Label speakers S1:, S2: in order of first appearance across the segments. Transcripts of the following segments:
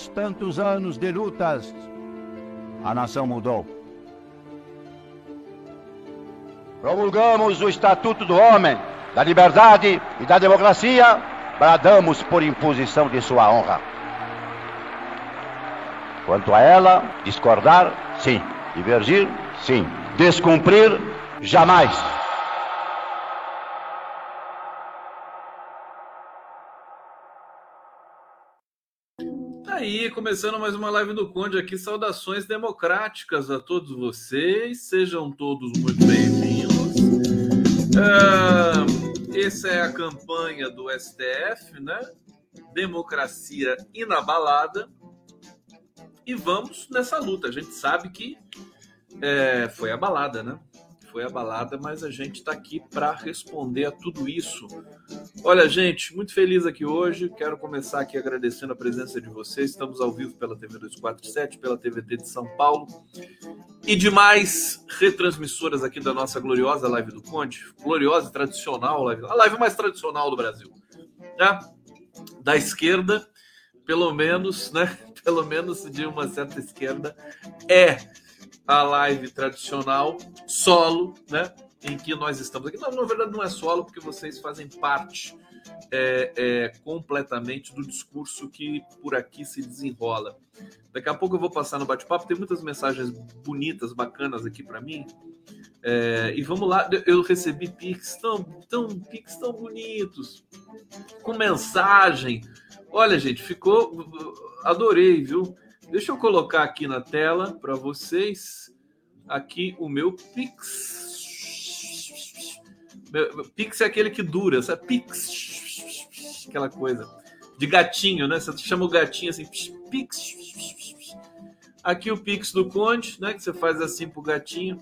S1: após tantos anos de lutas, a nação mudou. Promulgamos o Estatuto do Homem, da Liberdade e da Democracia, bradamos por imposição de sua honra. Quanto a ela, discordar, sim. Divergir, sim. Descumprir, jamais.
S2: Aí, começando mais uma live do Conde aqui. Saudações democráticas a todos vocês. Sejam todos muito bem-vindos. Uh, essa é a campanha do STF, né? Democracia inabalada. E vamos nessa luta. A gente sabe que é, foi abalada, né? Foi abalada, mas a gente está aqui para responder a tudo isso. Olha, gente, muito feliz aqui hoje. Quero começar aqui agradecendo a presença de vocês. Estamos ao vivo pela TV 247, pela TVT de São Paulo e demais retransmissoras aqui da nossa gloriosa Live do Conde. Gloriosa e tradicional live, a live mais tradicional do Brasil. Né? Da esquerda, pelo menos, né? Pelo menos de uma certa esquerda, é a live tradicional, solo, né? Em que nós estamos aqui. Não, na verdade, não é solo, porque vocês fazem parte é, é, completamente do discurso que por aqui se desenrola. Daqui a pouco eu vou passar no bate-papo, tem muitas mensagens bonitas, bacanas aqui para mim. É, e vamos lá, eu recebi pics tão, tão, pics tão bonitos, com mensagem. Olha, gente, ficou. Adorei, viu? Deixa eu colocar aqui na tela para vocês aqui o meu Pix. Meu, Pix é aquele que dura, sabe? Pix, aquela coisa de gatinho, né? Você chama o gatinho assim, Pix. Aqui o Pix do Conde, né? Que você faz assim pro gatinho.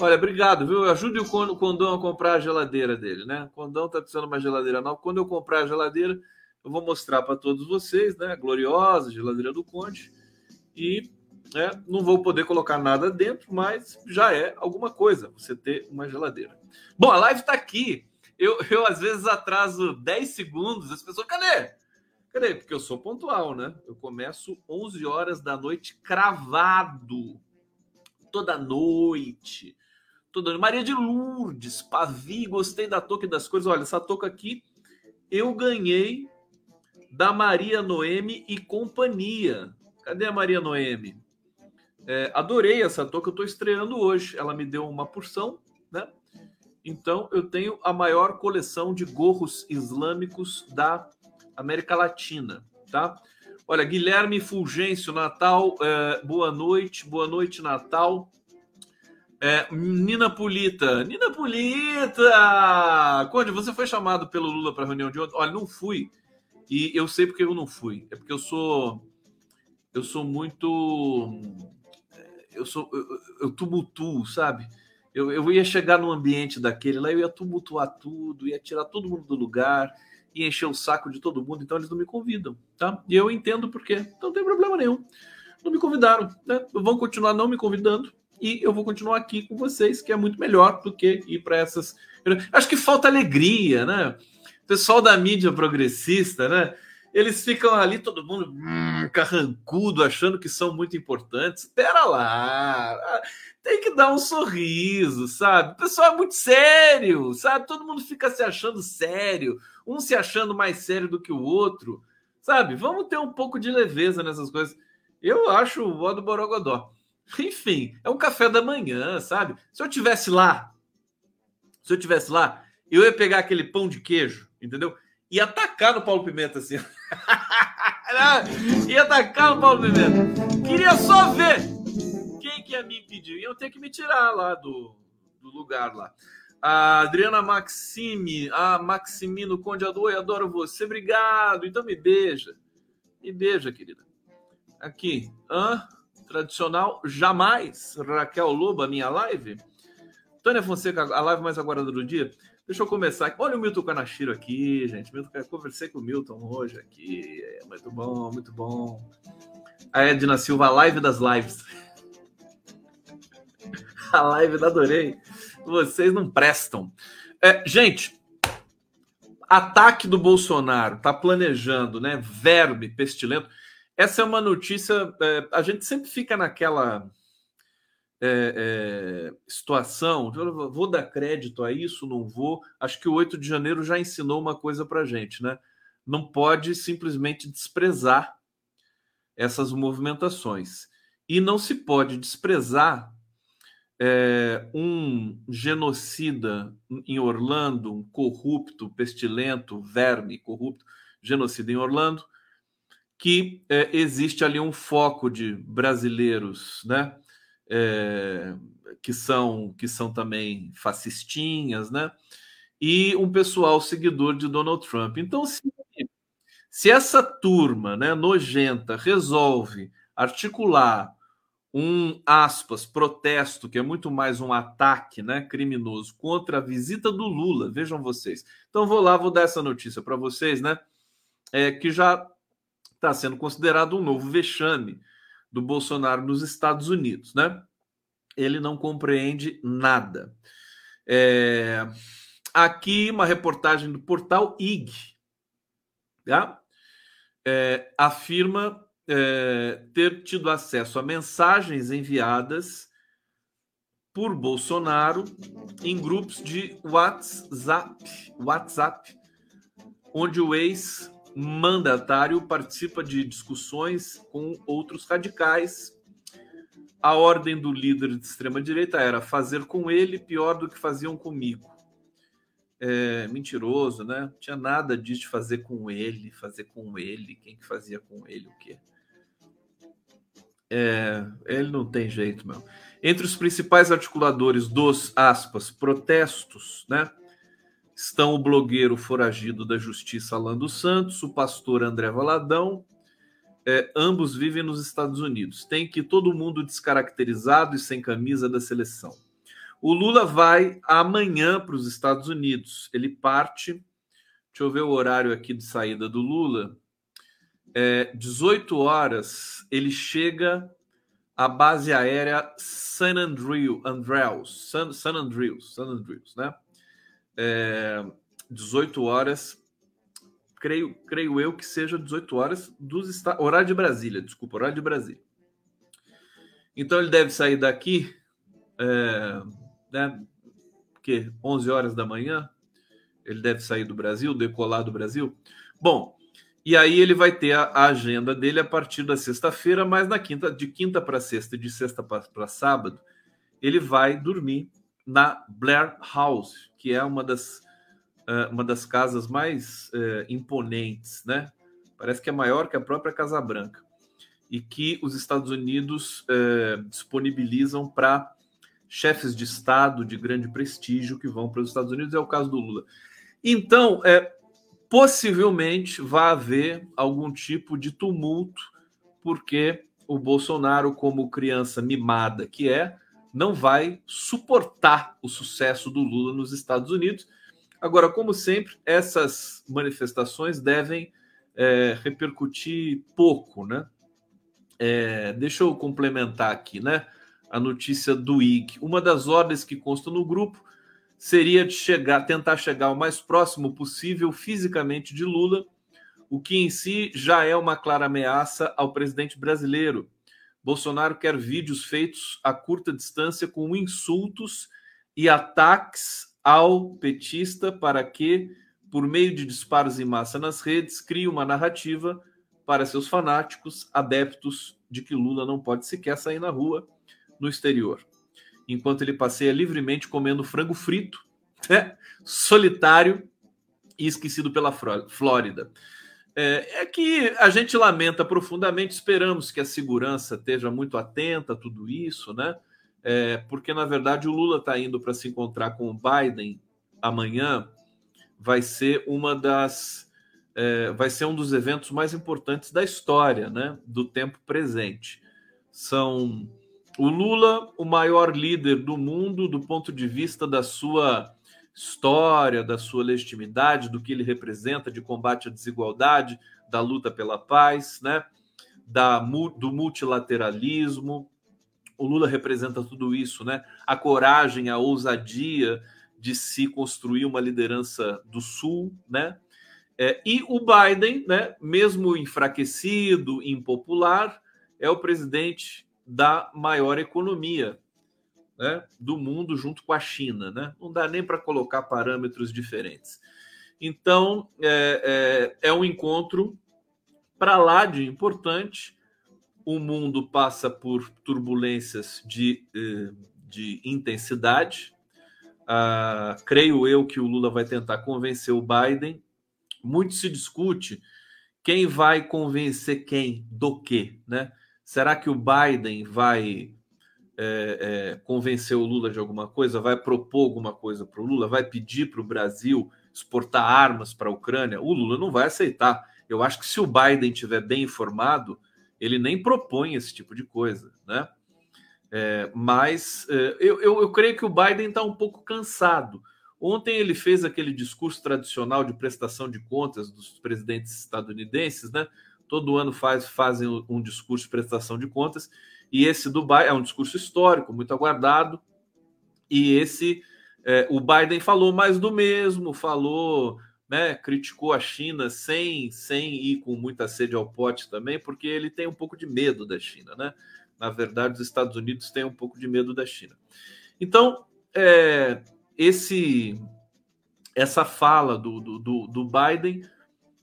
S2: Olha, obrigado, viu? Ajude o Condão a comprar a geladeira dele, né? O Condão tá precisando de uma geladeira nova. Quando eu comprar a geladeira, eu vou mostrar para todos vocês, né? A gloriosa geladeira do Conde e né, não vou poder colocar nada dentro, mas já é alguma coisa você ter uma geladeira. Bom, a live está aqui. Eu, eu às vezes atraso 10 segundos, as pessoas, cadê? Cadê? Porque eu sou pontual, né? Eu começo 11 horas da noite cravado. Toda noite. Toda Maria de Lourdes, Pavi, gostei da touca e das coisas. Olha, essa touca aqui eu ganhei da Maria Noemi e companhia. Cadê a Maria Noemi? É, adorei essa touca, eu estou estreando hoje. Ela me deu uma porção, né? Então eu tenho a maior coleção de gorros islâmicos da América Latina, tá? Olha, Guilherme Fulgêncio, Natal, é, boa noite, boa noite, Natal. É, Nina Polita, Nina Polita! Conde, você foi chamado pelo Lula para a reunião de ontem? Olha, não fui. E eu sei porque eu não fui. É porque eu sou eu sou muito. Eu sou. Eu, eu tumultuo, sabe? Eu, eu ia chegar no ambiente daquele lá, eu ia tumultuar tudo, ia tirar todo mundo do lugar, ia encher o saco de todo mundo, então eles não me convidam, tá? E eu entendo por quê. Então não tem problema nenhum. Não me convidaram, né? Vão continuar não me convidando e eu vou continuar aqui com vocês, que é muito melhor do que ir para essas. Acho que falta alegria, né? O pessoal da mídia progressista, né? Eles ficam ali, todo mundo hum, carrancudo, achando que são muito importantes. Espera lá, tem que dar um sorriso, sabe? O pessoal é muito sério, sabe? Todo mundo fica se achando sério, um se achando mais sério do que o outro, sabe? Vamos ter um pouco de leveza nessas coisas. Eu acho o ó do Borogodó. Enfim, é um café da manhã, sabe? Se eu tivesse lá, se eu tivesse lá, eu ia pegar aquele pão de queijo, entendeu? E atacar no Paulo Pimenta assim. Ia atacar o Paulo Pimenta. Queria só ver quem que ia me impedir. Iam ter que me tirar lá do, do lugar lá. A Adriana Maxime, a Maximino Conde Adoi, adoro você. Obrigado. Então me beija. Me beija, querida. Aqui. Hã? Tradicional, jamais. Raquel Loba, minha live. Tânia Fonseca, a live mais aguardada do dia. Deixa eu começar. Olha o Milton Kanashiro aqui, gente. Milton, conversei com o Milton hoje aqui. É muito bom, muito bom. A Edna Silva, a live das lives. A live da adorei. Vocês não prestam. É, gente, ataque do Bolsonaro, tá planejando, né? Verme pestilento. essa é uma notícia. É, a gente sempre fica naquela é, é, situação. Vou dar crédito a isso? Não vou. Acho que o 8 de janeiro já ensinou uma coisa para gente, né? Não pode simplesmente desprezar essas movimentações. E não se pode desprezar é, um genocida em Orlando, um corrupto, pestilento, verme, corrupto, genocida em Orlando, que é, existe ali um foco de brasileiros, né? É, que são que são também fascistinhas, né? E um pessoal seguidor de Donald Trump. Então, se se essa turma né, nojenta resolve articular um aspas protesto que é muito mais um ataque né, criminoso contra a visita do Lula, vejam vocês. Então vou lá, vou dar essa notícia para vocês, né? É, que já está sendo considerado um novo vexame do Bolsonaro nos Estados Unidos, né? Ele não compreende nada. É, aqui uma reportagem do portal IG, tá? é, afirma é, ter tido acesso a mensagens enviadas por Bolsonaro em grupos de WhatsApp, WhatsApp, onde o ex-mandatário participa de discussões com outros radicais. A ordem do líder de extrema direita era fazer com ele pior do que faziam comigo é, mentiroso, né? Não tinha nada disso de fazer com ele, fazer com ele, quem que fazia com ele o quê? É, ele não tem jeito, meu. Entre os principais articuladores dos aspas protestos, né? Estão o blogueiro foragido da justiça Alan dos Santos, o pastor André Valadão, é, ambos vivem nos Estados Unidos. Tem que todo mundo descaracterizado e sem camisa da seleção. O Lula vai amanhã para os Estados Unidos. Ele parte. Deixa eu ver o horário aqui de saída do Lula. É, 18 horas ele chega à base aérea San Andrew, Andrews, San, San Andrews, San Andrews, né? É, 18 horas, creio, creio eu que seja 18 horas dos horário de Brasília, desculpa, horário de Brasília. Então ele deve sair daqui é, né? Que 11 horas da manhã ele deve sair do Brasil, decolar do Brasil. Bom, e aí ele vai ter a, agenda dele a partir da sexta-feira, mas na quinta, de quinta para sexta e de sexta para sábado, ele vai dormir na Blair House, que é uma das, uh, uma das casas mais uh, imponentes, né? Parece que é maior que a própria Casa Branca. E que os Estados Unidos uh, disponibilizam para chefes de Estado de grande prestígio que vão para os Estados Unidos, é o caso do Lula. Então, é, possivelmente vai haver algum tipo de tumulto, porque o Bolsonaro, como criança mimada que é, não vai suportar o sucesso do Lula nos Estados Unidos. Agora, como sempre, essas manifestações devem é, repercutir pouco, né? É, deixa eu complementar aqui, né? a notícia do IG. Uma das ordens que consta no grupo seria de chegar, tentar chegar o mais próximo possível fisicamente de Lula, o que em si já é uma clara ameaça ao presidente brasileiro. Bolsonaro quer vídeos feitos a curta distância com insultos e ataques ao petista para que, por meio de disparos em massa nas redes, crie uma narrativa para seus fanáticos adeptos de que Lula não pode sequer sair na rua no exterior, enquanto ele passeia livremente comendo frango frito, né? solitário e esquecido pela Flórida. É, é, que a gente lamenta profundamente, esperamos que a segurança esteja muito atenta a tudo isso, né? É, porque na verdade o Lula está indo para se encontrar com o Biden amanhã, vai ser uma das é, vai ser um dos eventos mais importantes da história, né? Do tempo presente. São o Lula, o maior líder do mundo do ponto de vista da sua história, da sua legitimidade, do que ele representa de combate à desigualdade, da luta pela paz, né? da, do multilateralismo. O Lula representa tudo isso, né? A coragem, a ousadia de se construir uma liderança do Sul, né? É, e o Biden, né, mesmo enfraquecido, impopular, é o presidente da maior economia né, do mundo junto com a China. Né? Não dá nem para colocar parâmetros diferentes. Então, é, é, é um encontro para lá de importante. O mundo passa por turbulências de, eh, de intensidade. Ah, creio eu que o Lula vai tentar convencer o Biden. Muito se discute quem vai convencer quem do quê, né? Será que o Biden vai é, é, convencer o Lula de alguma coisa? Vai propor alguma coisa para o Lula? Vai pedir para o Brasil exportar armas para a Ucrânia? O Lula não vai aceitar. Eu acho que se o Biden estiver bem informado, ele nem propõe esse tipo de coisa, né? É, mas é, eu, eu, eu, creio que o Biden está um pouco cansado. Ontem ele fez aquele discurso tradicional de prestação de contas dos presidentes estadunidenses, né? Todo ano faz, fazem um discurso de prestação de contas, e esse do Biden é um discurso histórico, muito aguardado. E esse, é, o Biden falou mais do mesmo, falou né, criticou a China sem, sem ir com muita sede ao pote também, porque ele tem um pouco de medo da China, né? Na verdade, os Estados Unidos têm um pouco de medo da China. Então, é, esse essa fala do, do, do, Biden,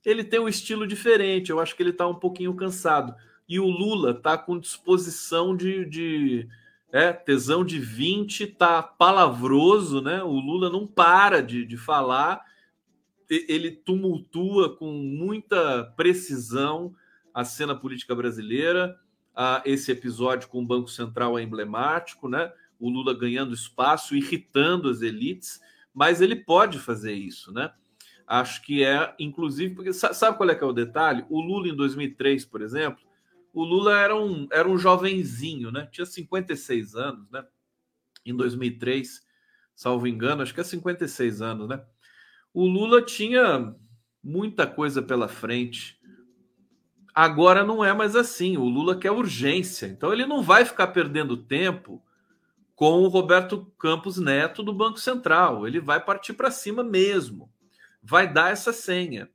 S2: ele tem um estilo diferente. Eu acho que ele está um pouquinho cansado. E o Lula está com disposição de, de é, tesão de 20, tá palavroso, né? O Lula não para de, de falar ele tumultua com muita precisão a cena política brasileira. Ah, esse episódio com o Banco Central é emblemático, né? O Lula ganhando espaço, irritando as elites, mas ele pode fazer isso, né? Acho que é, inclusive, porque sabe qual é que é o detalhe? O Lula em 2003, por exemplo, o Lula era um, era um jovenzinho, né? Tinha 56 anos, né? Em 2003, salvo engano, acho que é 56 anos, né? o Lula tinha muita coisa pela frente. Agora não é mais assim. O Lula quer urgência. Então ele não vai ficar perdendo tempo com o Roberto Campos Neto do Banco Central. Ele vai partir para cima mesmo. Vai dar essa senha.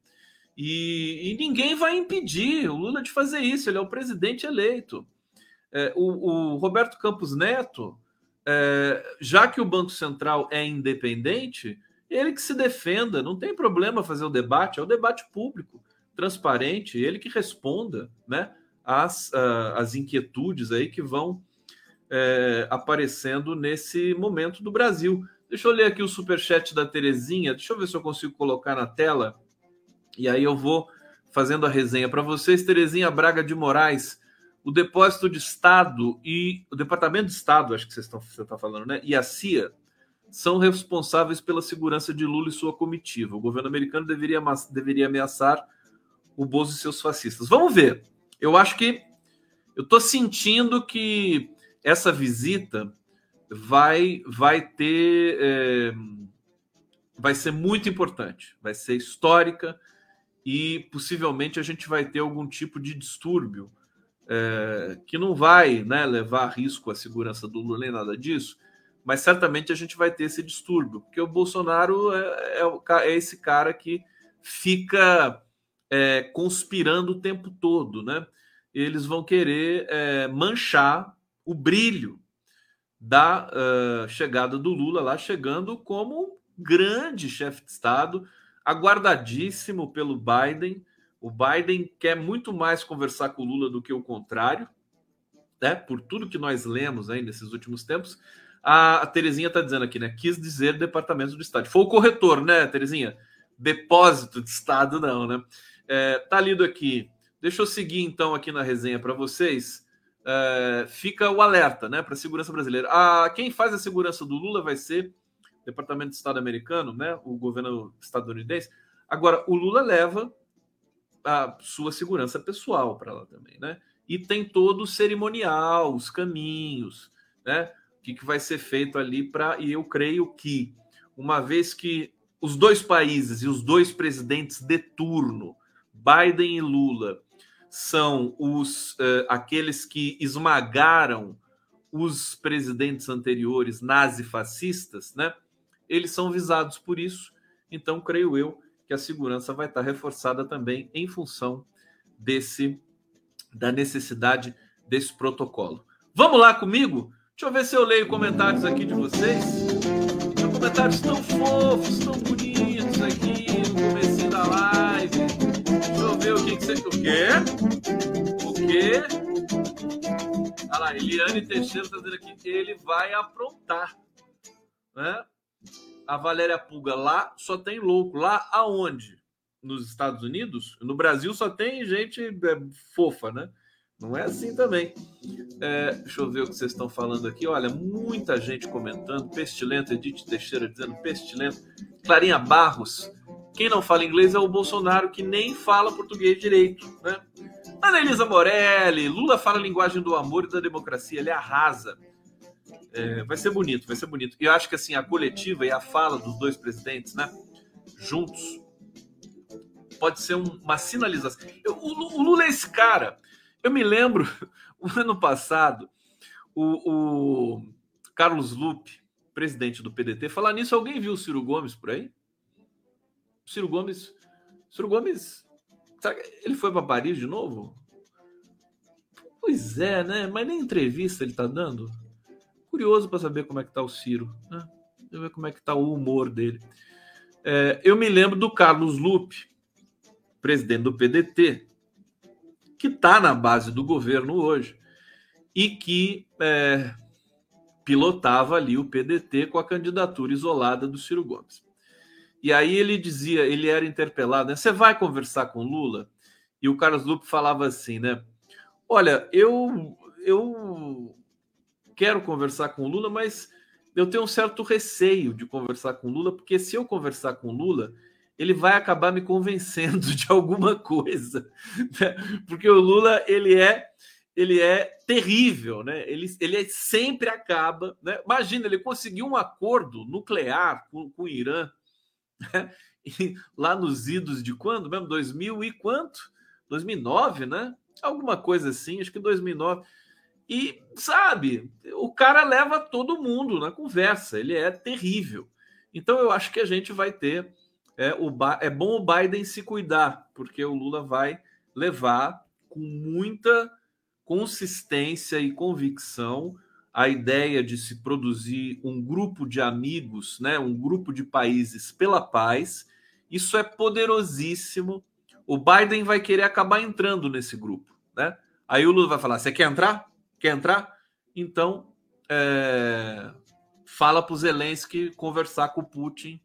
S2: E, e, ninguém vai impedir o Lula de fazer isso. Ele é o presidente eleito. É, o, o, Roberto Campos Neto, é, já que o Banco Central é independente, ele que se defenda, não tem problema fazer o debate, é o debate público, transparente, ele que responda né, às, às inquietudes aí que vão é, aparecendo nesse momento do Brasil. Deixa eu ler aqui o superchat da Terezinha, deixa eu ver se eu consigo colocar na tela, e aí eu vou fazendo a resenha para vocês. Terezinha Braga de Moraes, o depósito de Estado e o Departamento de Estado, acho que vocês estão, você está falando, né? E a CIA são responsáveis pela segurança de Lula e sua comitiva. O governo americano deveria, deveria ameaçar o Bozo e seus fascistas. Vamos ver. Eu acho que eu estou sentindo que essa visita vai vai ter é, vai ser muito importante, vai ser histórica e possivelmente a gente vai ter algum tipo de distúrbio é, que não vai né, levar a risco a segurança do Lula nem nada disso, mas certamente a gente vai ter esse distúrbio, porque o Bolsonaro é, é, é esse cara que fica é, conspirando o tempo todo, né? Eles vão querer é, manchar o brilho da uh, chegada do Lula lá, chegando como grande chefe de Estado, aguardadíssimo pelo Biden. O Biden quer muito mais conversar com o Lula do que o contrário, né? Por tudo que nós lemos aí nesses últimos tempos. A, a Terezinha está dizendo aqui, né? Quis dizer Departamento do Estado. Foi o corretor, né, Terezinha? Depósito de Estado, não, né? É, tá lido aqui. Deixa eu seguir então aqui na resenha para vocês. É, fica o alerta, né, para a segurança brasileira. A, quem faz a segurança do Lula vai ser Departamento de Estado americano, né, o governo estadunidense. Agora, o Lula leva a sua segurança pessoal para lá também, né? E tem todo o cerimonial, os caminhos, né? que, que vai ser feito ali para. E eu creio que, uma vez que os dois países e os dois presidentes de turno, Biden e Lula, são os uh, aqueles que esmagaram os presidentes anteriores nazifascistas, né? Eles são visados por isso. Então, creio eu que a segurança vai estar reforçada também em função desse da necessidade desse protocolo. Vamos lá comigo? Deixa eu ver se eu leio comentários aqui de vocês. Comentários tão fofos, tão bonitos aqui no começo da live. Deixa eu ver o que, que você. Quê? O quê? Olha lá, Eliane Teixeira está dizendo aqui que ele vai aprontar. Né? A Valéria Pulga lá só tem louco. Lá aonde? Nos Estados Unidos? No Brasil só tem gente é, fofa, né? Não é assim também. É, deixa eu ver o que vocês estão falando aqui. Olha, muita gente comentando. Pestilento, Edith Teixeira dizendo pestilento. Clarinha Barros. Quem não fala inglês é o Bolsonaro, que nem fala português direito. Né? Ana Elisa Morelli. Lula fala a linguagem do amor e da democracia. Ele arrasa. É, vai ser bonito, vai ser bonito. E eu acho que assim, a coletiva e a fala dos dois presidentes, né? Juntos, pode ser uma sinalização. Eu, o, o Lula é esse cara eu me lembro, o ano passado, o, o Carlos Lupe, presidente do PDT, falar nisso. Alguém viu o Ciro Gomes por aí? O Ciro Gomes. Ciro Gomes. ele foi para Paris de novo? Pois é, né? Mas nem entrevista ele tá dando. Curioso para saber como é que tá o Ciro, né? ver como é que tá o humor dele. É, eu me lembro do Carlos Lupe, presidente do PDT, que está na base do governo hoje e que é, pilotava ali o PDT com a candidatura isolada do Ciro Gomes. E aí ele dizia, ele era interpelado, né? Você vai conversar com Lula? E o Carlos Lupe falava assim, né? Olha, eu eu quero conversar com Lula, mas eu tenho um certo receio de conversar com Lula, porque se eu conversar com Lula, ele vai acabar me convencendo de alguma coisa, né? porque o Lula ele é ele é terrível, né? Ele, ele é, sempre acaba, né? Imagina, ele conseguiu um acordo nuclear com, com o Irã né? lá nos idos de quando mesmo? 2000 e quanto? 2009, né? Alguma coisa assim, acho que 2009. E sabe, o cara leva todo mundo na conversa, ele é terrível. Então eu acho que a gente vai ter é, o, é bom o Biden se cuidar, porque o Lula vai levar com muita consistência e convicção a ideia de se produzir um grupo de amigos, né, um grupo de países pela paz. Isso é poderosíssimo. O Biden vai querer acabar entrando nesse grupo, né? Aí o Lula vai falar: "Você quer entrar? Quer entrar? Então, é... fala para o Zelensky conversar com o Putin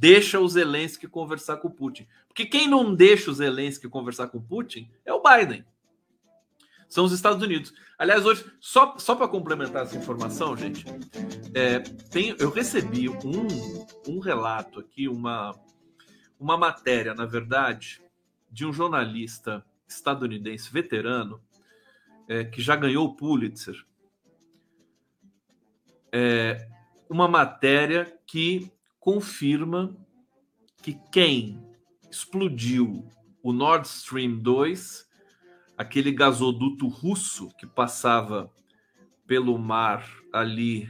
S2: deixa o Zelensky conversar com o Putin. Porque quem não deixa o Zelensky conversar com o Putin é o Biden. São os Estados Unidos. Aliás, hoje, só, só para complementar essa informação, gente, é, tem, eu recebi um, um relato aqui, uma, uma matéria, na verdade, de um jornalista estadunidense veterano é, que já ganhou o Pulitzer. É, uma matéria que confirma que quem explodiu o Nord Stream 2, aquele gasoduto russo que passava pelo mar ali,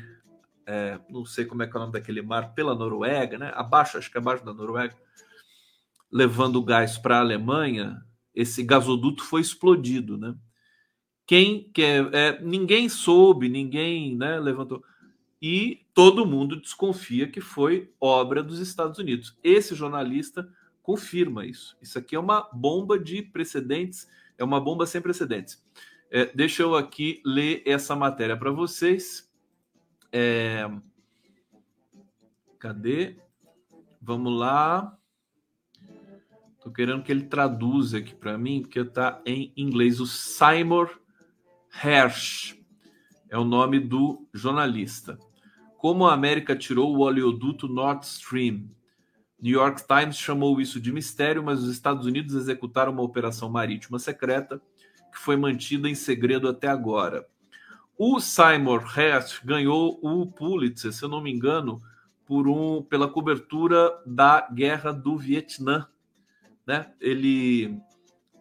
S2: é, não sei como é que é o nome daquele mar, pela Noruega, né? Abaixo, acho que é abaixo da Noruega, levando gás para a Alemanha, esse gasoduto foi explodido, né? Quem quer, é, ninguém soube, ninguém, né, levantou e todo mundo desconfia que foi obra dos Estados Unidos. Esse jornalista confirma isso. Isso aqui é uma bomba de precedentes, é uma bomba sem precedentes. É, deixa eu aqui ler essa matéria para vocês. É... Cadê? Vamos lá. Estou querendo que ele traduza aqui para mim, porque está em inglês. O Simon Hersh é o nome do jornalista. Como a América tirou o oleoduto Nord Stream. New York Times chamou isso de mistério, mas os Estados Unidos executaram uma operação marítima secreta que foi mantida em segredo até agora. O Simon Hest ganhou o Pulitzer, se eu não me engano, por um, pela cobertura da guerra do Vietnã. Né? Ele,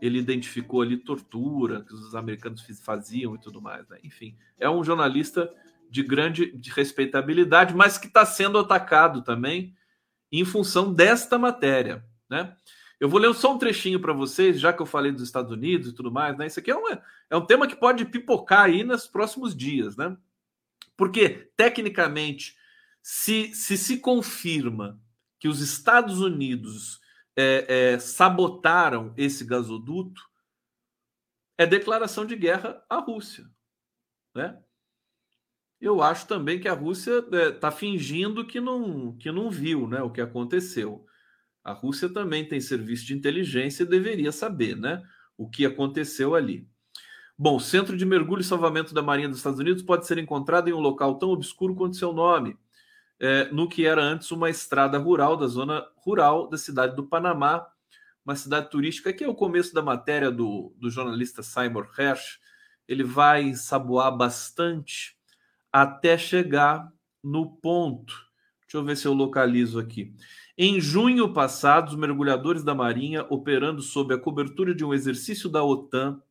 S2: ele identificou ali tortura que os americanos faziam e tudo mais. Né? Enfim, é um jornalista de grande de respeitabilidade, mas que está sendo atacado também em função desta matéria. né? Eu vou ler só um trechinho para vocês, já que eu falei dos Estados Unidos e tudo mais, né? Isso aqui é, uma, é um tema que pode pipocar aí nos próximos dias, né? Porque, tecnicamente, se se, se confirma que os Estados Unidos é, é, sabotaram esse gasoduto, é declaração de guerra à Rússia, né? Eu acho também que a Rússia está é, fingindo que não, que não viu né, o que aconteceu. A Rússia também tem serviço de inteligência e deveria saber né, o que aconteceu ali. Bom, o Centro de Mergulho e Salvamento da Marinha dos Estados Unidos pode ser encontrado em um local tão obscuro quanto seu nome, é, no que era antes uma estrada rural da zona rural da cidade do Panamá, uma cidade turística. Aqui é o começo da matéria do, do jornalista Simon Hersh. Ele vai saboar bastante até chegar no ponto. Deixa eu ver se eu localizo aqui. Em junho passado, os mergulhadores da Marinha, operando sob a cobertura de um exercício da OTAN,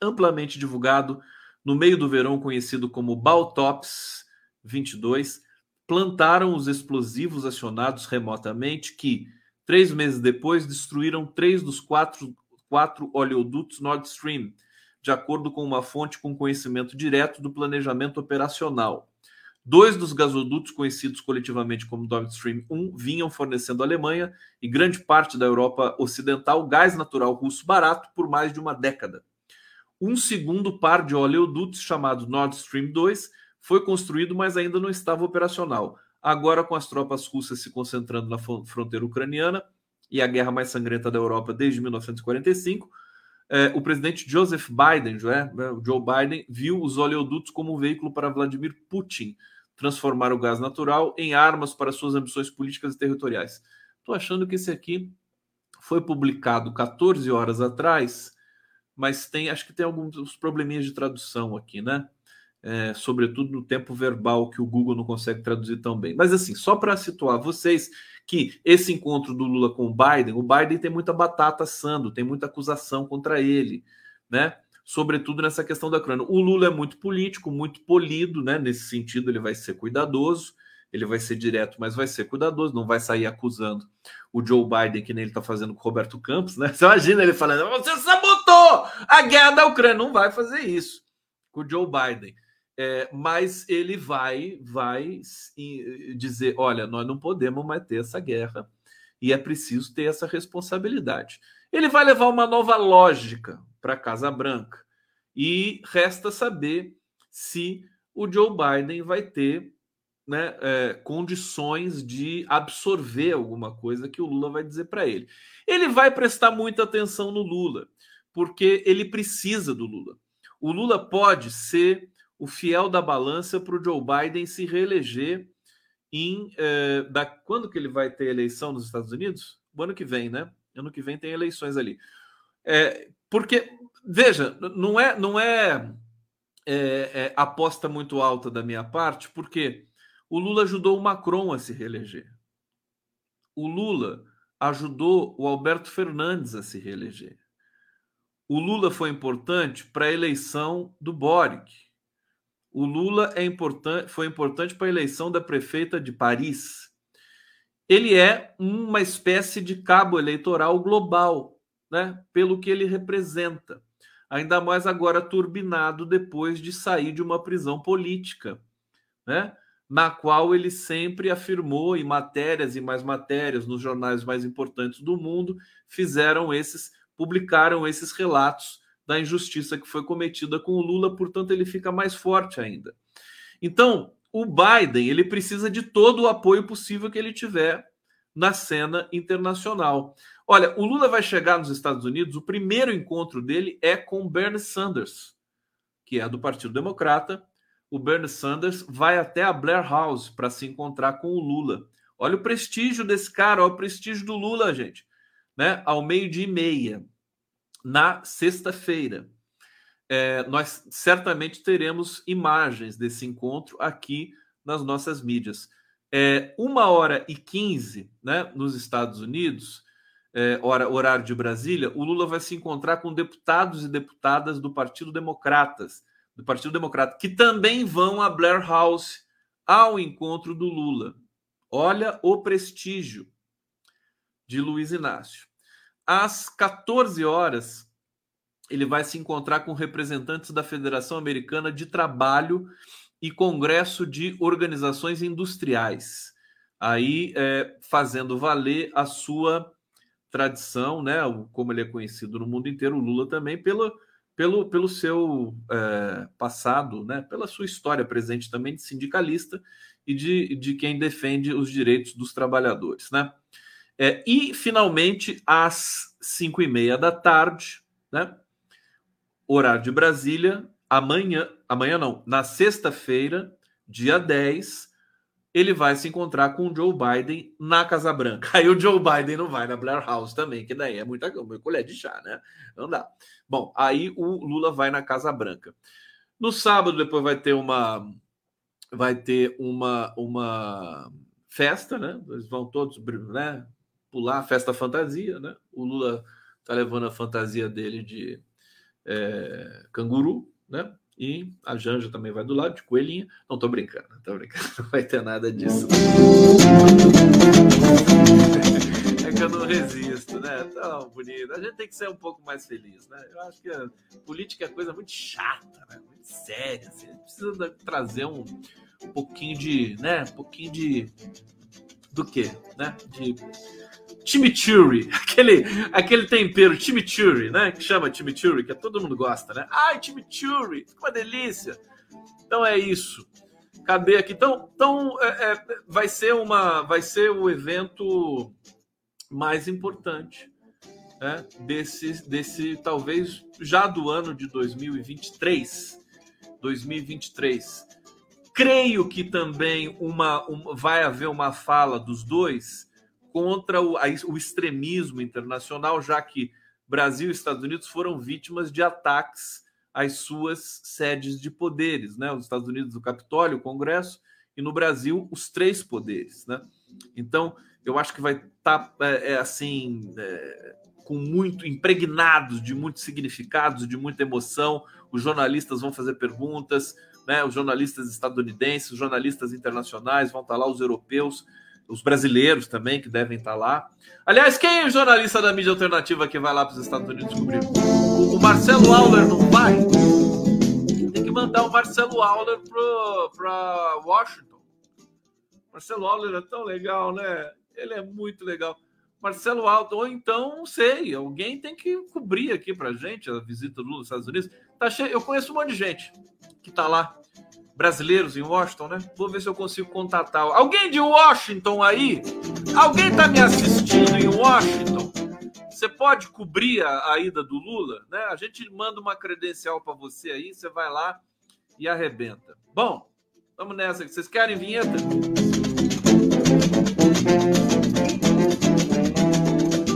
S2: amplamente divulgado no meio do verão, conhecido como Baltops 22, plantaram os explosivos acionados remotamente que, três meses depois, destruíram três dos quatro, quatro oleodutos Nord Stream, de acordo com uma fonte com conhecimento direto do planejamento operacional. Dois dos gasodutos, conhecidos coletivamente como Nord Stream 1, vinham fornecendo à Alemanha e grande parte da Europa Ocidental gás natural russo barato por mais de uma década. Um segundo par de oleodutos, chamado Nord Stream 2, foi construído, mas ainda não estava operacional. Agora, com as tropas russas se concentrando na fronteira ucraniana e a guerra mais sangrenta da Europa desde 1945, é, o presidente Joseph Biden, é, o Joe Biden, viu os oleodutos como um veículo para Vladimir Putin transformar o gás natural em armas para suas ambições políticas e territoriais. Estou achando que esse aqui foi publicado 14 horas atrás, mas tem, acho que tem alguns probleminhas de tradução aqui, né? É, sobretudo no tempo verbal que o Google não consegue traduzir tão bem. Mas assim, só para situar vocês, que esse encontro do Lula com o Biden, o Biden tem muita batata assando, tem muita acusação contra ele, né? Sobretudo nessa questão da Ucrânia. O Lula é muito político, muito polido, né? Nesse sentido, ele vai ser cuidadoso, ele vai ser direto, mas vai ser cuidadoso, não vai sair acusando o Joe Biden, que nem ele está fazendo com o Roberto Campos, né? Você imagina ele falando, você sabotou a guerra da Ucrânia. Não vai fazer isso com o Joe Biden. É, mas ele vai, vai dizer: olha, nós não podemos mais ter essa guerra e é preciso ter essa responsabilidade. Ele vai levar uma nova lógica para a Casa Branca e resta saber se o Joe Biden vai ter né, é, condições de absorver alguma coisa que o Lula vai dizer para ele. Ele vai prestar muita atenção no Lula, porque ele precisa do Lula. O Lula pode ser o fiel da balança para o Joe Biden se reeleger em é, da quando que ele vai ter eleição nos Estados Unidos? O ano que vem, né? Ano que vem tem eleições ali. É, porque veja, não é não é, é, é aposta muito alta da minha parte, porque o Lula ajudou o Macron a se reeleger. O Lula ajudou o Alberto Fernandes a se reeleger. O Lula foi importante para a eleição do Boric o Lula é importante, foi importante para a eleição da prefeita de Paris. Ele é uma espécie de cabo eleitoral global, né? pelo que ele representa. Ainda mais agora turbinado depois de sair de uma prisão política, né? na qual ele sempre afirmou, em matérias e mais matérias, nos jornais mais importantes do mundo, fizeram esses, publicaram esses relatos da injustiça que foi cometida com o Lula, portanto, ele fica mais forte ainda. Então, o Biden ele precisa de todo o apoio possível que ele tiver na cena internacional. Olha, o Lula vai chegar nos Estados Unidos, o primeiro encontro dele é com Bernie Sanders, que é do Partido Democrata. O Bernie Sanders vai até a Blair House para se encontrar com o Lula. Olha o prestígio desse cara, olha o prestígio do Lula, gente. Né? Ao meio-dia e meia na sexta-feira. É, nós certamente teremos imagens desse encontro aqui nas nossas mídias. É, uma hora e quinze né, nos Estados Unidos, é, hora, horário de Brasília, o Lula vai se encontrar com deputados e deputadas do Partido Democratas, do Partido Democrata, que também vão a Blair House ao encontro do Lula. Olha o prestígio. de Luiz Inácio. Às 14 horas, ele vai se encontrar com representantes da Federação Americana de Trabalho e Congresso de Organizações Industriais. Aí, é, fazendo valer a sua tradição, né? Como ele é conhecido no mundo inteiro, o Lula também, pelo, pelo, pelo seu é, passado, né? Pela sua história presente também de sindicalista e de, de quem defende os direitos dos trabalhadores, né? É, e, finalmente, às cinco e meia da tarde, né? Horário de Brasília, amanhã, amanhã não, na sexta-feira, dia 10, ele vai se encontrar com o Joe Biden na Casa Branca. Aí o Joe Biden não vai na Blair House também, que daí é muita colher de chá, né? Não dá. Bom, aí o Lula vai na Casa Branca. No sábado depois vai ter uma vai ter uma uma festa, né? Eles vão todos, né, pular festa fantasia, né? O Lula tá levando a fantasia dele de é, canguru, né? E a Janja também vai do lado, de coelhinha. Não, tô brincando, tô brincando, não vai ter nada disso. É que eu não resisto, né? Tão bonito. A gente tem que ser um pouco mais feliz, né? Eu acho que a política é coisa muito chata, né? Muito séria. Assim. A precisa trazer um, um pouquinho de, né? Um pouquinho de. Do quê? Né? De chimichurri, aquele, aquele tempero chimichurri, né? Que chama chimichurri, que todo mundo gosta, né? Ai, chimichurri, fica uma delícia. Então é isso. Cadê aqui? Então, então é, é, vai ser uma, vai ser o evento mais importante né? desse, desse talvez já do ano de 2023, 2023. Creio que também uma, uma vai haver uma fala dos dois contra o, o extremismo internacional, já que Brasil e Estados Unidos foram vítimas de ataques às suas sedes de poderes, né? Os Estados Unidos o Capitólio, o Congresso, e no Brasil os três poderes, né? Então eu acho que vai estar tá, é, é, assim é, com muito impregnados de muitos significados, de muita emoção. Os jornalistas vão fazer perguntas, né? Os jornalistas estadunidenses, os jornalistas internacionais vão estar tá lá, os europeus os brasileiros também que devem estar lá. Aliás, quem é o jornalista da mídia alternativa que vai lá para os Estados Unidos descobrir? O, Marcelo Auler não vai? Tem que mandar o Marcelo Auler para Washington. Marcelo Auler é tão legal, né? Ele é muito legal. Marcelo Auler, ou então, não sei, alguém tem que cobrir aqui para gente a visita do Lula nos Estados Unidos. Tá cheio, eu conheço um monte de gente que está lá brasileiros em Washington, né? Vou ver se eu consigo contatar. Alguém de Washington aí? Alguém está me assistindo em Washington? Você pode cobrir a, a, ida do Lula, né? A gente manda uma credencial para você aí, você vai lá e arrebenta. Bom, vamos nessa. Vocês querem vinheta?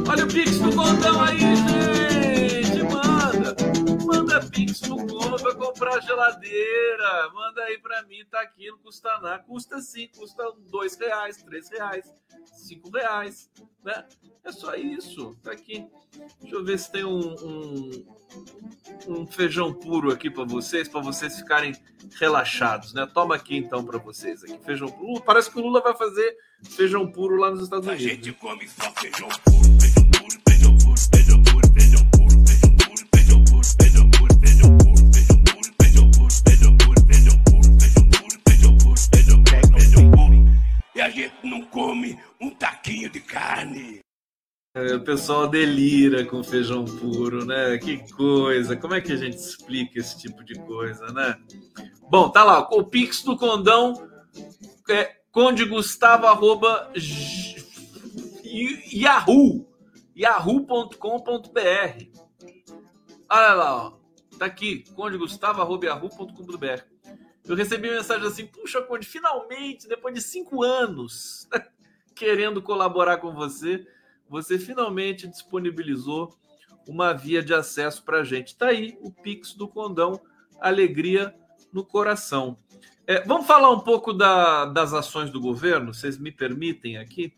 S2: Olha o Pix do Condão aí, Manda Pix no para comprar geladeira. Manda aí para mim, tá aqui, não custa nada. Custa sim, custa dois reais, três reais, cinco reais, né? É só isso, tá aqui. Deixa eu ver se tem um, um, um feijão puro aqui para vocês, para vocês ficarem relaxados, né? Toma aqui então para vocês aqui, feijão puro. Parece que o Lula vai fazer feijão puro lá nos Estados Unidos. A gente come só feijão puro, feijão puro, feijão puro, feijão puro, feijão
S3: não come um taquinho de carne.
S2: É, o pessoal delira com feijão puro, né? Que coisa! Como é que a gente explica esse tipo de coisa, né? Bom, tá lá, o Pix do Condão é Conde Gustavo arroba Yahoo yahoo.com.br Olha lá, ó. Tá aqui, Conde Gustavo arroba yahoo.com.br eu recebi mensagem assim: puxa, Conde, finalmente, depois de cinco anos, querendo colaborar com você, você finalmente disponibilizou uma via de acesso para a gente. Tá aí o Pix do Condão, alegria no coração. É, vamos falar um pouco da, das ações do governo? Vocês me permitem aqui?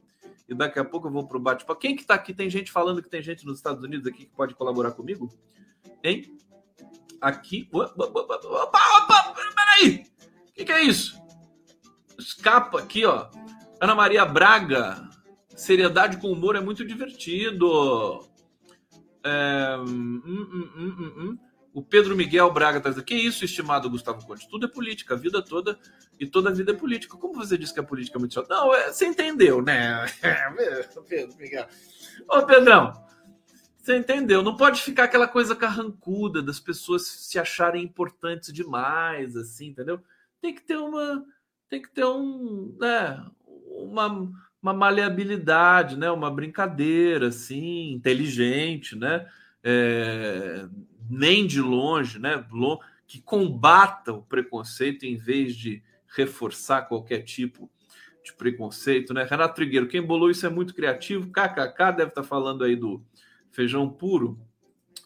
S2: E daqui a pouco eu vou para o bate-papo. Quem que está aqui? Tem gente falando que tem gente nos Estados Unidos aqui que pode colaborar comigo? Hein? Aqui. Opa, opa, opa, peraí! O que, que é isso? Escapa aqui, ó. Ana Maria Braga. Seriedade com humor é muito divertido. É, hum, hum, hum, hum o Pedro Miguel Braga está dizendo: Que isso, estimado Gustavo Conte? Tudo é política, a vida toda e toda a vida é política. Como você disse que a política é muito chata? Não, é, você entendeu, né? Pedro Miguel. Ô, Pedrão, você entendeu? Não pode ficar aquela coisa carrancuda das pessoas se acharem importantes demais, assim, entendeu? Tem que ter uma. Tem que ter um. Né, uma, uma maleabilidade, né? Uma brincadeira, assim, inteligente, né? É, nem de longe, né? Que combata o preconceito em vez de reforçar qualquer tipo de preconceito, né? Renato Trigueiro, quem bolou isso é muito criativo. KKK deve estar falando aí do feijão puro.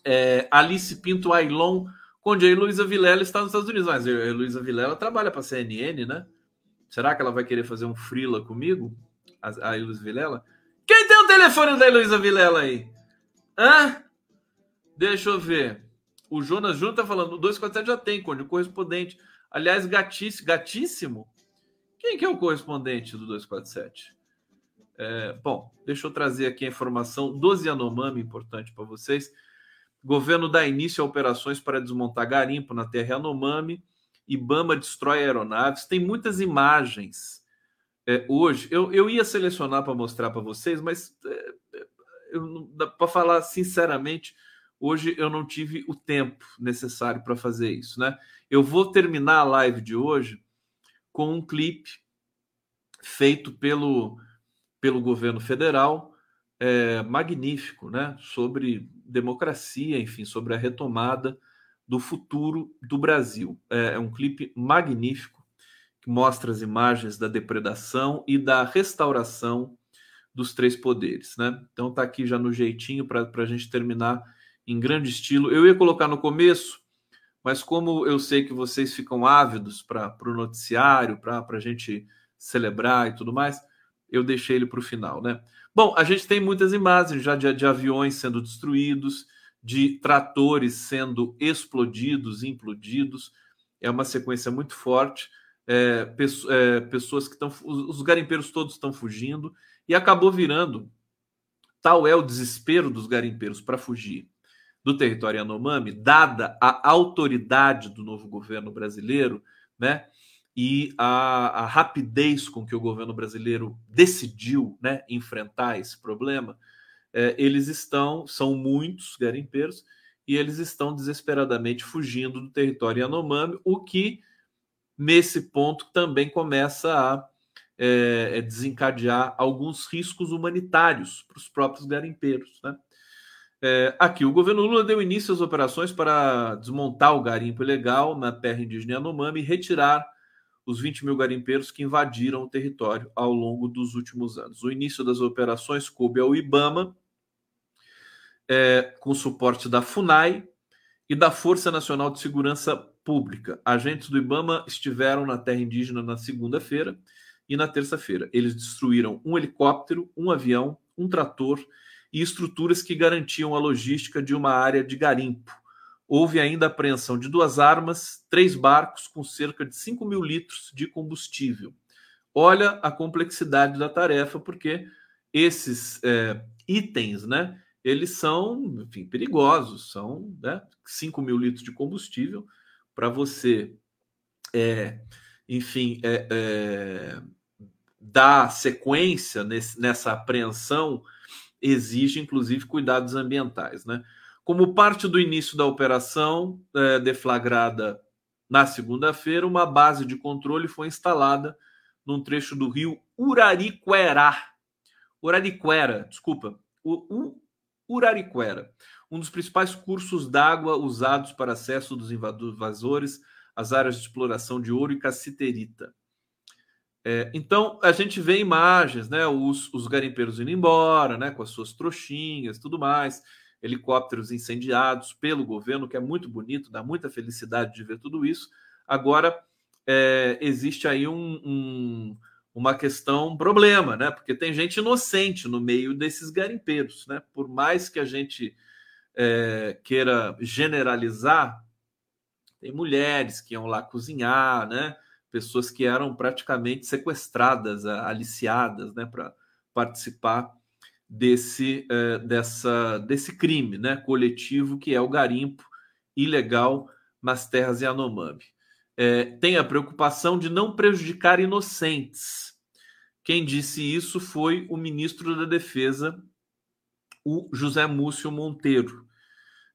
S2: É, Alice Pinto Ailon, onde a Heloísa Vilela está nos Estados Unidos. Mas a Heloísa Vilela trabalha para a CNN, né? Será que ela vai querer fazer um frila comigo? A, a Vilela? Quem tem o telefone da Heloísa Vilela aí? Hã? Deixa eu ver. O Jonas Júnior está falando, o 247 já tem, Conde, o correspondente. Aliás, gatíssimo. Quem que é o correspondente do 247? É, bom, deixa eu trazer aqui a informação do Yanomami, importante para vocês. Governo dá início a operações para desmontar garimpo na terra Yanomami. Ibama destrói aeronaves. Tem muitas imagens é, hoje. Eu, eu ia selecionar para mostrar para vocês, mas é, é para falar sinceramente, Hoje eu não tive o tempo necessário para fazer isso, né? Eu vou terminar a live de hoje com um clipe feito pelo, pelo governo federal, é, magnífico, né? Sobre democracia, enfim, sobre a retomada do futuro do Brasil. É, é um clipe magnífico que mostra as imagens da depredação e da restauração dos três poderes, né? Então tá aqui já no jeitinho para a gente terminar em grande estilo. Eu ia colocar no começo, mas como eu sei que vocês ficam ávidos para o noticiário, para a gente celebrar e tudo mais, eu deixei ele para o final, né? Bom, a gente tem muitas imagens já de, de aviões sendo destruídos, de tratores sendo explodidos, implodidos. É uma sequência muito forte. É, é, pessoas que estão. Os garimpeiros todos estão fugindo, e acabou virando. Tal é o desespero dos garimpeiros para fugir do território Yanomami, dada a autoridade do novo governo brasileiro, né? E a, a rapidez com que o governo brasileiro decidiu né, enfrentar esse problema, é, eles estão, são muitos garimpeiros, e eles estão desesperadamente fugindo do território Yanomami, o que, nesse ponto, também começa a é, é desencadear alguns riscos humanitários para os próprios garimpeiros. Né? É, aqui, o governo Lula deu início às operações para desmontar o garimpo ilegal na terra indígena Yanomami e retirar os 20 mil garimpeiros que invadiram o território ao longo dos últimos anos. O início das operações coube ao IBAMA, é, com suporte da FUNAI e da Força Nacional de Segurança Pública. Agentes do IBAMA estiveram na terra indígena na segunda-feira e na terça-feira. Eles destruíram um helicóptero, um avião, um trator e estruturas que garantiam a logística de uma área de garimpo. Houve ainda a apreensão de duas armas, três barcos com cerca de 5 mil litros de combustível. Olha a complexidade da tarefa, porque esses é, itens, né, eles são, enfim, perigosos. São né, 5 mil litros de combustível para você, é, enfim, é, é, dar sequência nesse, nessa apreensão exige, inclusive, cuidados ambientais. Né? Como parte do início da operação, é, deflagrada na segunda-feira, uma base de controle foi instalada num trecho do rio Urariquera. Urariquera, desculpa. Urariquera, um dos principais cursos d'água usados para acesso dos invasores às áreas de exploração de ouro e cassiterita. É, então a gente vê imagens, né? Os, os garimpeiros indo embora, né? Com as suas trouxinhas, tudo mais, helicópteros incendiados pelo governo, que é muito bonito, dá muita felicidade de ver tudo isso. Agora é, existe aí um, um, uma questão, um problema, né? Porque tem gente inocente no meio desses garimpeiros, né? Por mais que a gente é, queira generalizar, tem mulheres que iam lá cozinhar, né? pessoas que eram praticamente sequestradas, aliciadas, né, para participar desse, uh, dessa, desse crime né, coletivo que é o garimpo ilegal nas terras Yanomami. É, tem a preocupação de não prejudicar inocentes. Quem disse isso foi o ministro da Defesa, o José Múcio Monteiro.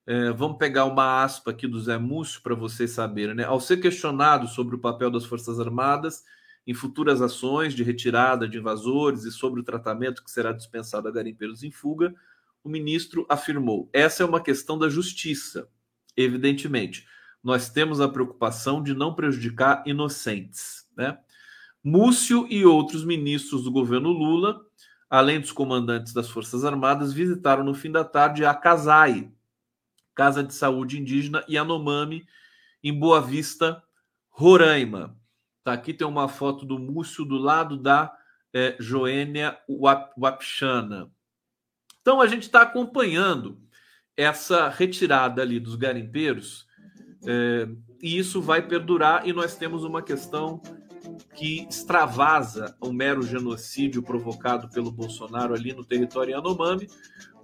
S2: É, vamos pegar uma aspa aqui do Zé Múcio para vocês saberem. Né? Ao ser questionado sobre o papel das Forças Armadas em futuras ações de retirada de invasores e sobre o tratamento que será dispensado a garimpeiros em fuga, o ministro afirmou: essa é uma questão da justiça, evidentemente nós temos a preocupação de não prejudicar inocentes. Né? Múcio e outros ministros do governo Lula, além dos comandantes das Forças Armadas, visitaram no fim da tarde a CASAI, Casa de Saúde Indígena Yanomami, em Boa Vista, Roraima. Tá, aqui tem uma foto do Múcio do lado da é, Joênia Wapchana. Então a gente está acompanhando essa retirada ali dos garimpeiros é, e isso vai perdurar, e nós temos uma questão que extravasa o mero genocídio provocado pelo Bolsonaro ali no território Yanomami,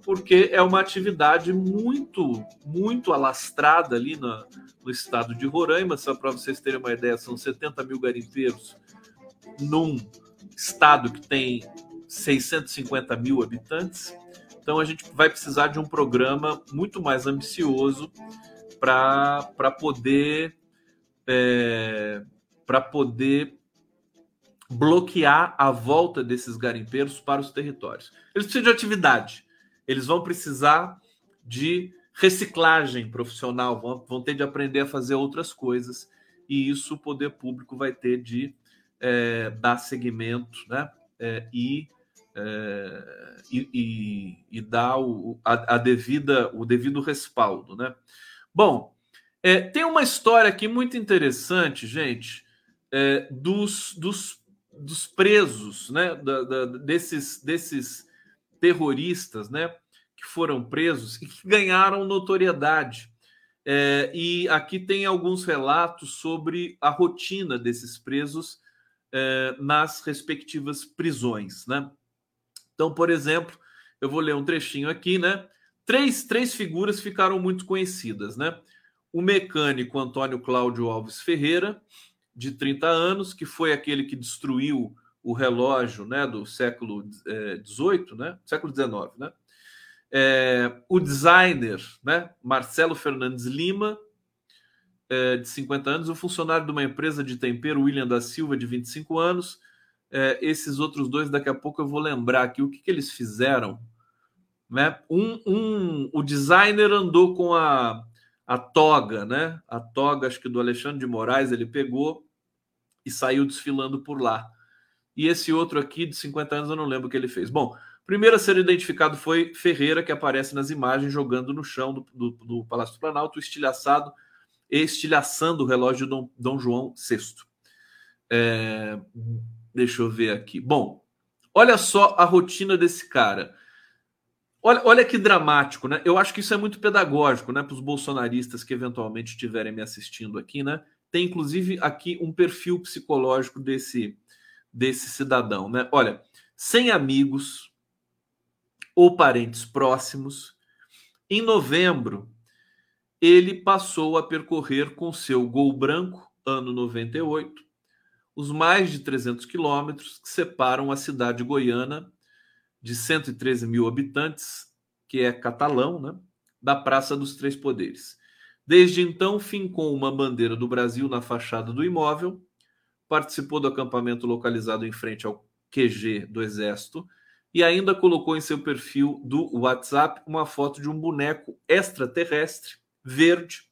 S2: porque é uma atividade muito, muito alastrada ali no, no estado de Roraima. Só para vocês terem uma ideia, são 70 mil garimpeiros num estado que tem 650 mil habitantes. Então a gente vai precisar de um programa muito mais ambicioso para poder é, para poder bloquear a volta desses garimpeiros para os territórios. Eles precisam de atividade, eles vão precisar de reciclagem profissional, vão, vão ter de aprender a fazer outras coisas, e isso o poder público vai ter de é, dar seguimento né? É, e, é, e, e, dar o, a, a, devida, o devido respaldo. Né? Bom, é, tem uma história aqui muito interessante, gente, é, dos, dos, dos presos, né, da, da, desses, desses terroristas, né, que foram presos e que ganharam notoriedade. É, e aqui tem alguns relatos sobre a rotina desses presos é, nas respectivas prisões, né? Então, por exemplo, eu vou ler um trechinho aqui, né? Três, três figuras ficaram muito conhecidas, né? O mecânico Antônio Cláudio Alves Ferreira, de 30 anos, que foi aquele que destruiu o relógio né, do século XVIII, é, né? Século XIX, né? É, o designer, né? Marcelo Fernandes Lima, é, de 50 anos, o funcionário de uma empresa de tempero, William da Silva, de 25 anos. É, esses outros dois, daqui a pouco eu vou lembrar aqui o que, que eles fizeram né? Um, um, o designer andou com a, a toga, né? A toga, acho que do Alexandre de Moraes, ele pegou e saiu desfilando por lá. E esse outro aqui, de 50 anos, eu não lembro o que ele fez. Bom, primeiro a ser identificado foi Ferreira, que aparece nas imagens jogando no chão do, do, do Palácio do Planalto, estilhaçado, estilhaçando o relógio de Dom, Dom João VI. É, deixa eu ver aqui. Bom, olha só a rotina desse cara. Olha, olha que dramático, né? Eu acho que isso é muito pedagógico, né? Para os bolsonaristas que eventualmente estiverem me assistindo aqui, né? Tem inclusive aqui um perfil psicológico desse, desse cidadão, né? Olha, sem amigos ou parentes próximos, em novembro ele passou a percorrer com seu Gol Branco, ano 98, os mais de 300 quilômetros que separam a cidade goiana de 113 mil habitantes, que é catalão, né, da Praça dos Três Poderes. Desde então, fincou uma bandeira do Brasil na fachada do imóvel, participou do acampamento localizado em frente ao QG do Exército e ainda colocou em seu perfil do WhatsApp uma foto de um boneco extraterrestre verde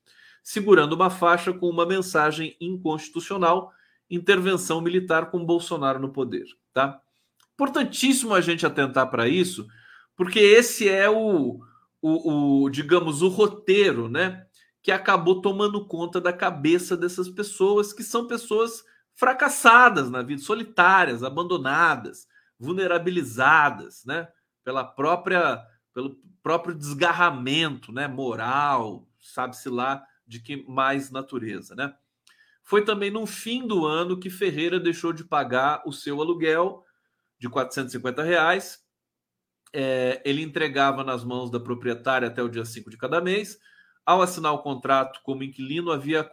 S2: segurando uma faixa com uma mensagem inconstitucional: intervenção militar com Bolsonaro no poder, tá? Importantíssimo a gente atentar para isso, porque esse é o, o, o, digamos, o roteiro, né? Que acabou tomando conta da cabeça dessas pessoas, que são pessoas fracassadas na vida, solitárias, abandonadas, vulnerabilizadas, né? Pela própria, pelo próprio desgarramento, né? Moral, sabe-se lá de que mais natureza, né? Foi também no fim do ano que Ferreira deixou de pagar o seu aluguel de 450 reais. É, ele entregava nas mãos da proprietária até o dia 5 de cada mês. Ao assinar o contrato como inquilino, havia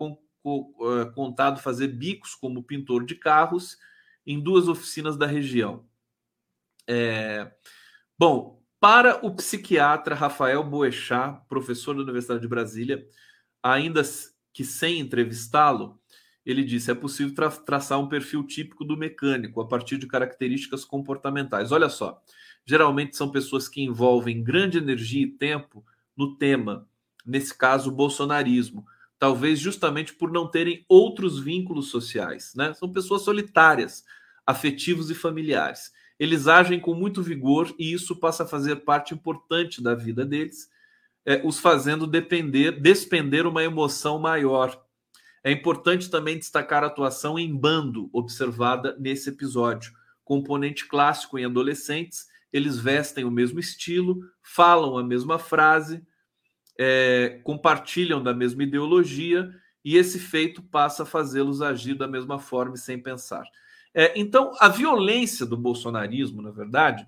S2: contado fazer bicos como pintor de carros em duas oficinas da região. É, bom, para o psiquiatra Rafael Boechat, professor da Universidade de Brasília, ainda que sem entrevistá-lo, ele disse: é possível tra traçar um perfil típico do mecânico a partir de características comportamentais. Olha só, geralmente são pessoas que envolvem grande energia e tempo no tema, nesse caso, bolsonarismo, talvez justamente por não terem outros vínculos sociais, né? São pessoas solitárias, afetivos e familiares. Eles agem com muito vigor e isso passa a fazer parte importante da vida deles, é, os fazendo depender, despender uma emoção maior é importante também destacar a atuação em bando observada nesse episódio. Componente clássico em adolescentes, eles vestem o mesmo estilo, falam a mesma frase, é, compartilham da mesma ideologia e esse feito passa a fazê-los agir da mesma forma e sem pensar. É, então, a violência do bolsonarismo, na verdade,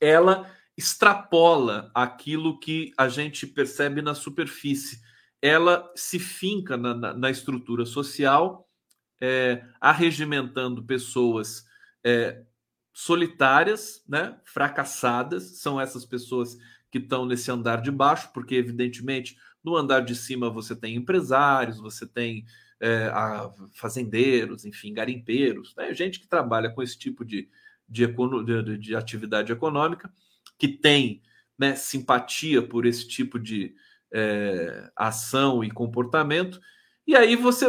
S2: ela extrapola aquilo que a gente percebe na superfície ela se finca na, na, na estrutura social, é, arregimentando pessoas é, solitárias, né, fracassadas, são essas pessoas que estão nesse andar de baixo, porque, evidentemente, no andar de cima você tem empresários, você tem é, fazendeiros, enfim, garimpeiros, né, gente que trabalha com esse tipo de, de, de, de atividade econômica, que tem né, simpatia por esse tipo de, é, ação e comportamento, e aí você,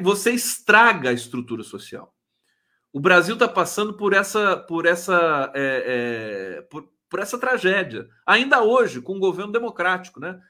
S2: você estraga a estrutura social. O Brasil está passando por essa, por essa, é, é, por, por, essa tragédia. Ainda hoje, com o governo democrático, né?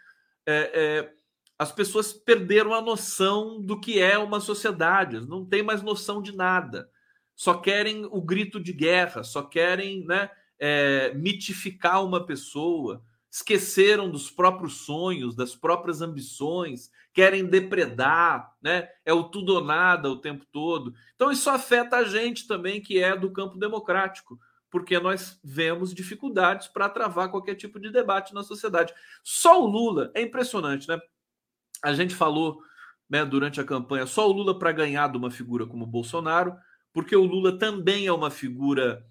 S2: É, é, as pessoas perderam a noção do que é uma sociedade, não tem mais noção de nada. Só querem o grito de guerra, só querem né, é, mitificar uma pessoa, esqueceram dos próprios sonhos, das próprias ambições, querem depredar, né? É o tudo ou nada o tempo todo. Então isso afeta a gente também que é do campo democrático, porque nós vemos dificuldades para travar qualquer tipo de debate na sociedade. Só o Lula é impressionante, né? A gente falou, né, durante a campanha, só o Lula para ganhar de uma figura como Bolsonaro, porque o Lula também é uma figura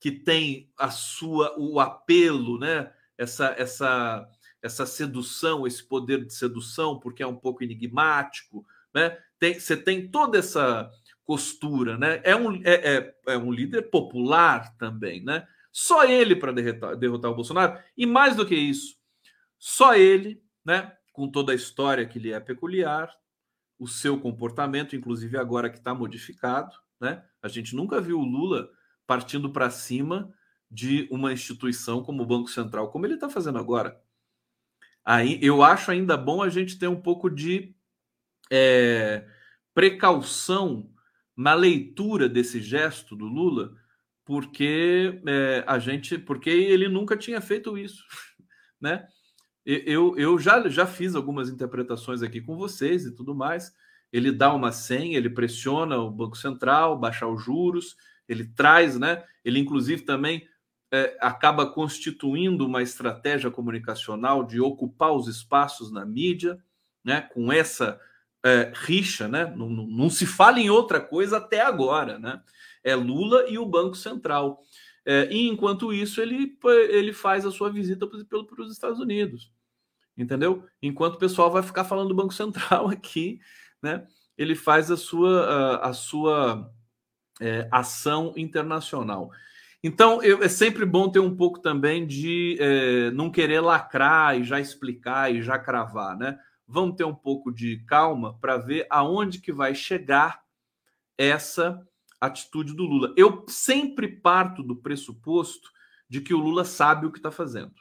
S2: que tem a sua o apelo, né? essa, essa, essa sedução, esse poder de sedução, porque é um pouco enigmático, né? Tem, você tem toda essa costura, né? É um, é, é, é um líder popular também, né? Só ele para derrotar, derrotar o Bolsonaro. E mais do que isso, só ele, né? Com toda a história que lhe é peculiar, o seu comportamento, inclusive agora que está modificado, né? A gente nunca viu o Lula partindo para cima de uma instituição como o Banco Central, como ele está fazendo agora. Aí eu acho ainda bom a gente ter um pouco de é, precaução na leitura desse gesto do Lula, porque é, a gente, porque ele nunca tinha feito isso, né? Eu, eu já, já fiz algumas interpretações aqui com vocês e tudo mais. Ele dá uma senha, ele pressiona o Banco Central, baixar os juros, ele traz, né? Ele, inclusive, também é, acaba constituindo uma estratégia comunicacional de ocupar os espaços na mídia, né, com essa é, rixa, né, não, não, não, se fala em outra coisa até agora, né, é Lula e o Banco Central. É, e enquanto isso, ele, ele faz a sua visita para os Estados Unidos, entendeu? Enquanto o pessoal vai ficar falando do Banco Central aqui, né, ele faz a sua, a, a sua é, ação internacional. Então, eu, é sempre bom ter um pouco também de é, não querer lacrar e já explicar e já cravar, né? Vamos ter um pouco de calma para ver aonde que vai chegar essa atitude do Lula. Eu sempre parto do pressuposto de que o Lula sabe o que está fazendo.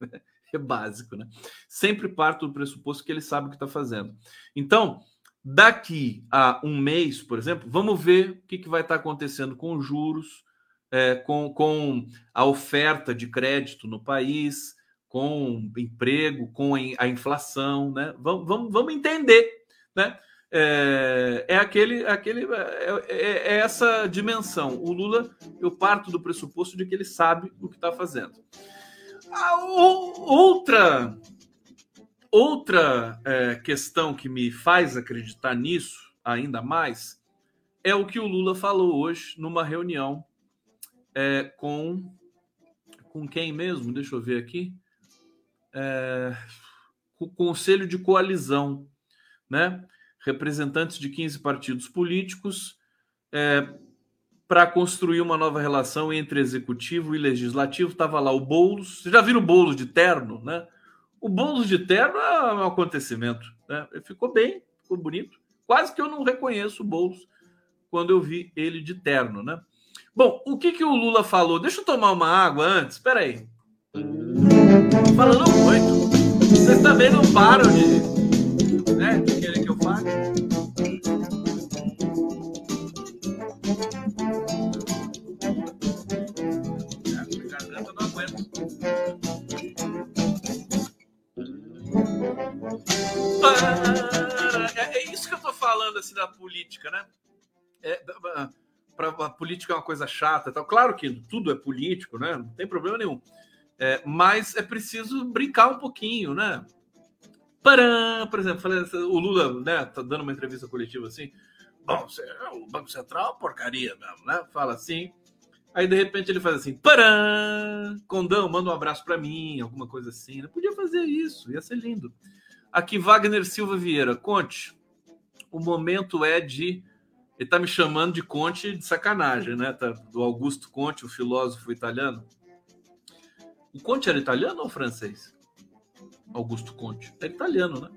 S2: É básico, né? Sempre parto do pressuposto que ele sabe o que está fazendo. Então, daqui a um mês, por exemplo, vamos ver o que, que vai estar tá acontecendo com os juros, é, com, com a oferta de crédito no país, com emprego, com a inflação, né? Vamos, vamos, vamos entender, né? é, é aquele, aquele é, é, é, essa dimensão. O Lula, eu parto do pressuposto de que ele sabe o que está fazendo. A, outra outra é, questão que me faz acreditar nisso ainda mais é o que o Lula falou hoje numa reunião é, com com quem mesmo? Deixa eu ver aqui. É, o Conselho de Coalizão, né? representantes de 15 partidos políticos é, para construir uma nova relação entre executivo e legislativo. Estava lá o Boulos. Vocês já viram o Boulos de terno, né? O Boulos de terno é um acontecimento. Né? Ficou bem, ficou bonito. Quase que eu não reconheço o Boulos quando eu vi ele de terno, né? Bom, o que, que o Lula falou? Deixa eu tomar uma água antes. Espera aí. Falando muito. Vocês também não param de, né, de querer que eu fale. É. É, é isso que eu tô falando assim da política, né? É, pra, a política é uma coisa chata, tal. Claro que tudo é político, né? Não tem problema nenhum. É, mas é preciso brincar um pouquinho, né? Param, por exemplo, o Lula né, tá dando uma entrevista coletiva assim. Bom, o Banco Central, porcaria mesmo, né? Fala assim. Aí de repente ele faz assim: Param, Condão, manda um abraço para mim, alguma coisa assim. Não podia fazer isso, ia ser lindo. Aqui, Wagner Silva Vieira, conte. O momento é de. Ele tá me chamando de Conte de sacanagem, né? Tá, do Augusto Conte, o filósofo italiano. O Conte era italiano ou francês? Augusto Conte. É italiano, né?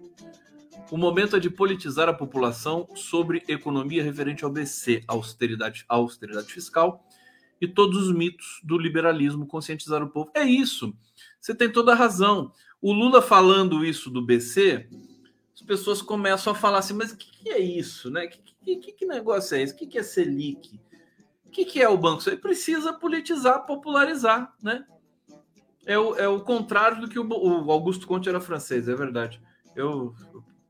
S2: O momento é de politizar a população sobre economia referente ao BC, austeridade, austeridade fiscal e todos os mitos do liberalismo, conscientizar o povo. É isso. Você tem toda a razão. O Lula falando isso do BC, as pessoas começam a falar assim, mas o que, que, é isso, né? Que, que, que, negócio é esse? O que, é Selic? O que, é o banco? Você precisa politizar, popularizar, né? É o, é o contrário do que o, o Augusto Conte era francês, é verdade. Eu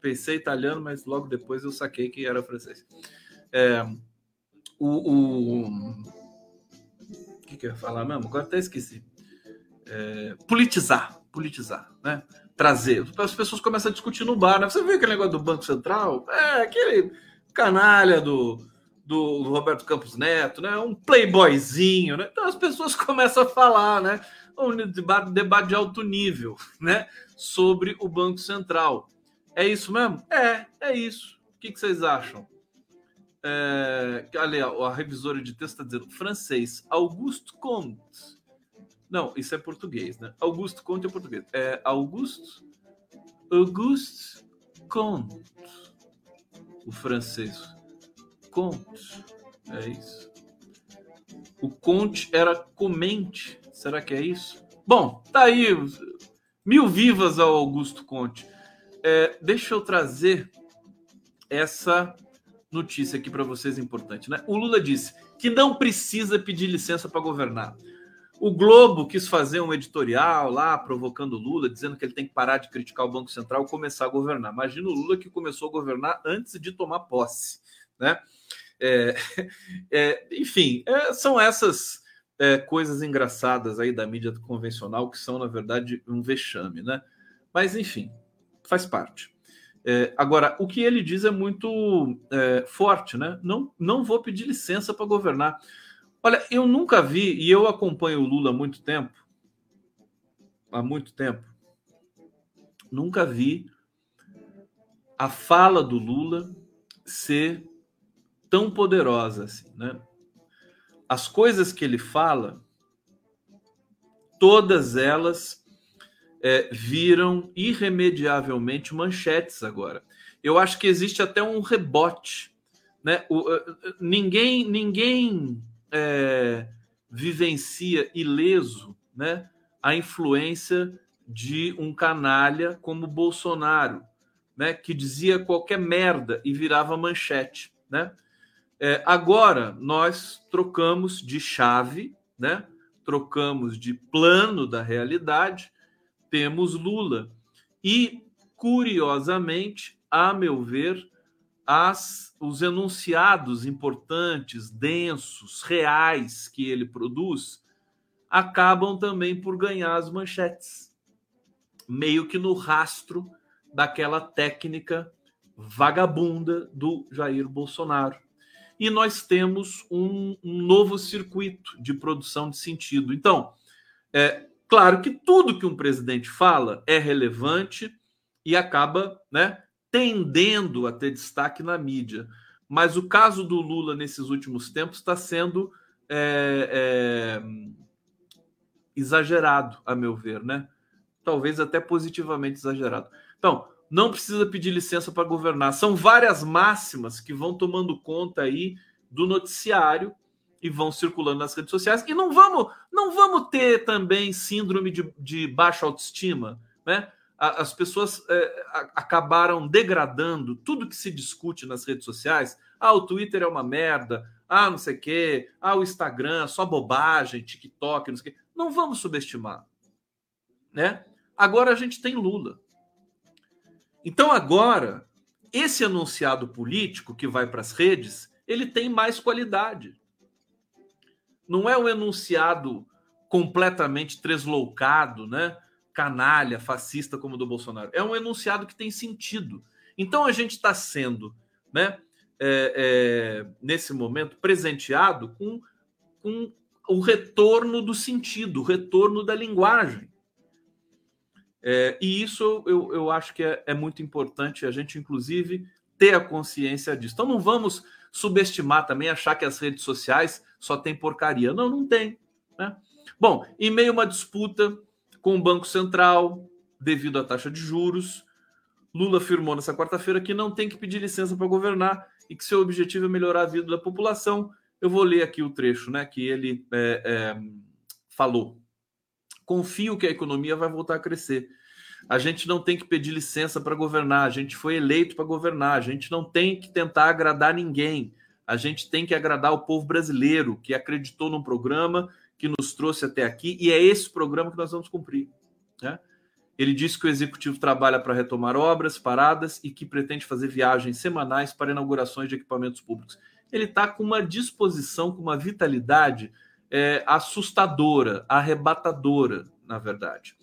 S2: pensei italiano, mas logo depois eu saquei que era francês. É, o, o, que, que eu ia falar mesmo? Agora até esqueci. É, politizar, politizar, né? Trazer. As pessoas começam a discutir no bar, né? Você viu aquele negócio do Banco Central? É, aquele canalha do, do Roberto Campos Neto, né? Um playboyzinho, né? Então as pessoas começam a falar, né? Um debate de alto nível, né? Sobre o Banco Central. É isso mesmo? É, é isso. O que, que vocês acham? É, ali, a revisora de texto está dizendo francês, Auguste Comte. Não, isso é português, né? Auguste Comte é português. É Auguste, Auguste Comte. O francês. Comte. É isso. O Conte era comente Será que é isso? Bom, tá aí. Mil vivas ao Augusto Conte. É, deixa eu trazer essa notícia aqui para vocês importante. Né? O Lula disse que não precisa pedir licença para governar. O Globo quis fazer um editorial lá, provocando o Lula, dizendo que ele tem que parar de criticar o Banco Central e começar a governar. Imagina o Lula que começou a governar antes de tomar posse. Né? É, é, enfim, é, são essas é, coisas engraçadas aí da mídia convencional que são, na verdade, um vexame, né? Mas, enfim, faz parte. É, agora, o que ele diz é muito é, forte, né? Não, não vou pedir licença para governar. Olha, eu nunca vi, e eu acompanho o Lula há muito tempo, há muito tempo, nunca vi a fala do Lula ser tão poderosa assim, né? As coisas que ele fala, todas elas é, viram irremediavelmente manchetes agora. Eu acho que existe até um rebote. Né? O, ninguém ninguém é, vivencia ileso né, a influência de um canalha como Bolsonaro, né, que dizia qualquer merda e virava manchete. Né? É, agora nós trocamos de chave, né? trocamos de plano da realidade, temos Lula. E, curiosamente, a meu ver, as, os enunciados importantes, densos, reais que ele produz acabam também por ganhar as manchetes, meio que no rastro daquela técnica vagabunda do Jair Bolsonaro. E nós temos um, um novo circuito de produção de sentido. Então, é claro que tudo que um presidente fala é relevante e acaba né, tendendo a ter destaque na mídia. Mas o caso do Lula nesses últimos tempos está sendo é, é, exagerado, a meu ver, né? Talvez até positivamente exagerado. Então, não precisa pedir licença para governar. São várias máximas que vão tomando conta aí do noticiário e vão circulando nas redes sociais. E não vamos, não vamos ter também síndrome de, de baixa autoestima, né? As pessoas é, acabaram degradando tudo que se discute nas redes sociais. Ah, o Twitter é uma merda. Ah, não sei o quê. Ah, o Instagram, só bobagem, TikTok, não sei o quê. Não vamos subestimar, né? Agora a gente tem Lula. Então agora esse anunciado político que vai para as redes, ele tem mais qualidade. Não é o enunciado completamente tresloucado, né? Canalha, fascista como o do Bolsonaro. É um enunciado que tem sentido. Então a gente está sendo, né? É, é, nesse momento presenteado com, com o retorno do sentido, o retorno da linguagem. É, e isso eu, eu acho que é, é, muito importante a gente, inclusive, ter a consciência disso. Então não vamos subestimar também, achar que as redes sociais só tem porcaria. Não, não tem. Né? Bom, em meio a uma disputa com o Banco Central, devido à taxa de juros, Lula afirmou nessa quarta-feira que não tem que pedir licença para governar e que seu objetivo é melhorar a vida da população eu vou ler aqui o trecho né, que ele é, é, falou. Confio que a economia vai voltar a crescer. A gente não tem que pedir licença para governar, a gente foi eleito para governar, a gente não tem que tentar agradar ninguém, a gente tem que agradar o povo brasileiro que acreditou num programa que nos trouxe até aqui e é esse programa que nós vamos cumprir. Né? Ele disse que o executivo trabalha para retomar obras paradas e que pretende fazer viagens semanais para inaugurações de equipamentos públicos ele está com uma disposição, com uma vitalidade é, assustadora, arrebatadora, na verdade.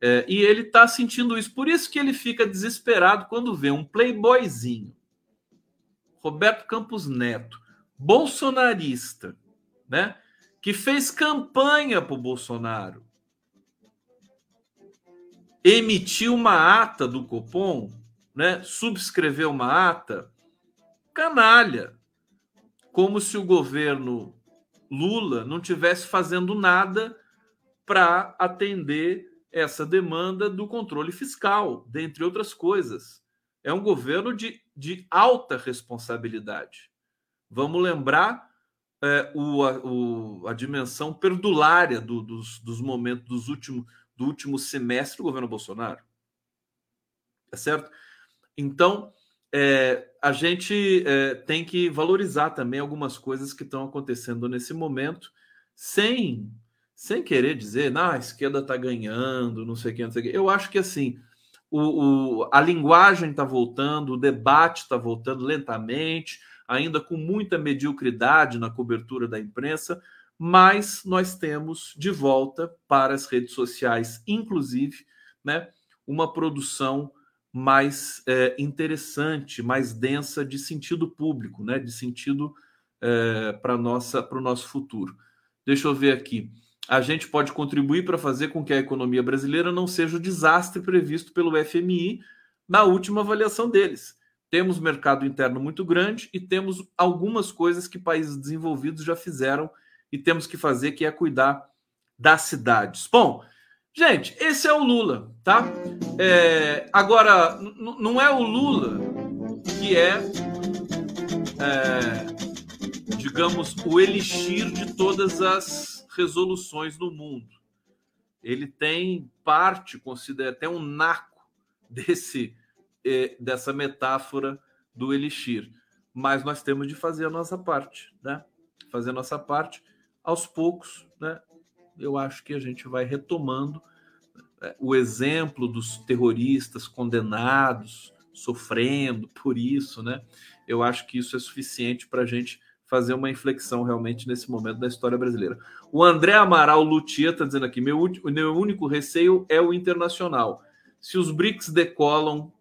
S2: É, e ele está sentindo isso. Por isso que ele fica desesperado quando vê um playboyzinho, Roberto Campos Neto, bolsonarista, né, que fez campanha para o Bolsonaro, emitiu uma ata do Copom, né, subscreveu uma ata, canalha, como se o governo Lula não tivesse fazendo nada para atender essa demanda do controle fiscal, dentre outras coisas. É um governo de, de alta responsabilidade. Vamos lembrar é, o, a, o, a, dimensão perdulária do, dos, dos momentos dos últimos, do último semestre do governo Bolsonaro. Tá certo? Então, é, a gente é, tem que valorizar também algumas coisas que estão acontecendo nesse momento, sem sem querer dizer, ah, a esquerda está ganhando, não sei o que, não sei o que. Eu acho que assim, o, o a linguagem está voltando, o debate está voltando lentamente, ainda com muita mediocridade na cobertura da imprensa, mas nós temos de volta para as redes sociais, inclusive, né, uma produção mais é, interessante, mais densa de sentido público, né? de sentido é, para o nosso futuro. Deixa eu ver aqui. A gente pode contribuir para fazer com que a economia brasileira não seja o desastre previsto pelo FMI na última avaliação deles. Temos mercado interno muito grande e temos algumas coisas que países desenvolvidos já fizeram e temos que fazer, que é cuidar das cidades. Bom, Gente, esse é o Lula, tá? É, agora, não é o Lula que é, é, digamos, o elixir de todas as resoluções do mundo. Ele tem parte, considera até um naco desse é, dessa metáfora do elixir. Mas nós temos de fazer a nossa parte, né? Fazer a nossa parte aos poucos, né? Eu acho que a gente vai retomando é, o exemplo dos terroristas condenados, sofrendo por isso, né? eu acho que isso é suficiente para a gente fazer uma inflexão realmente nesse momento da história brasileira. O André Amaral Lutia está dizendo aqui: meu, meu único receio é o internacional. Se os BRICS decolam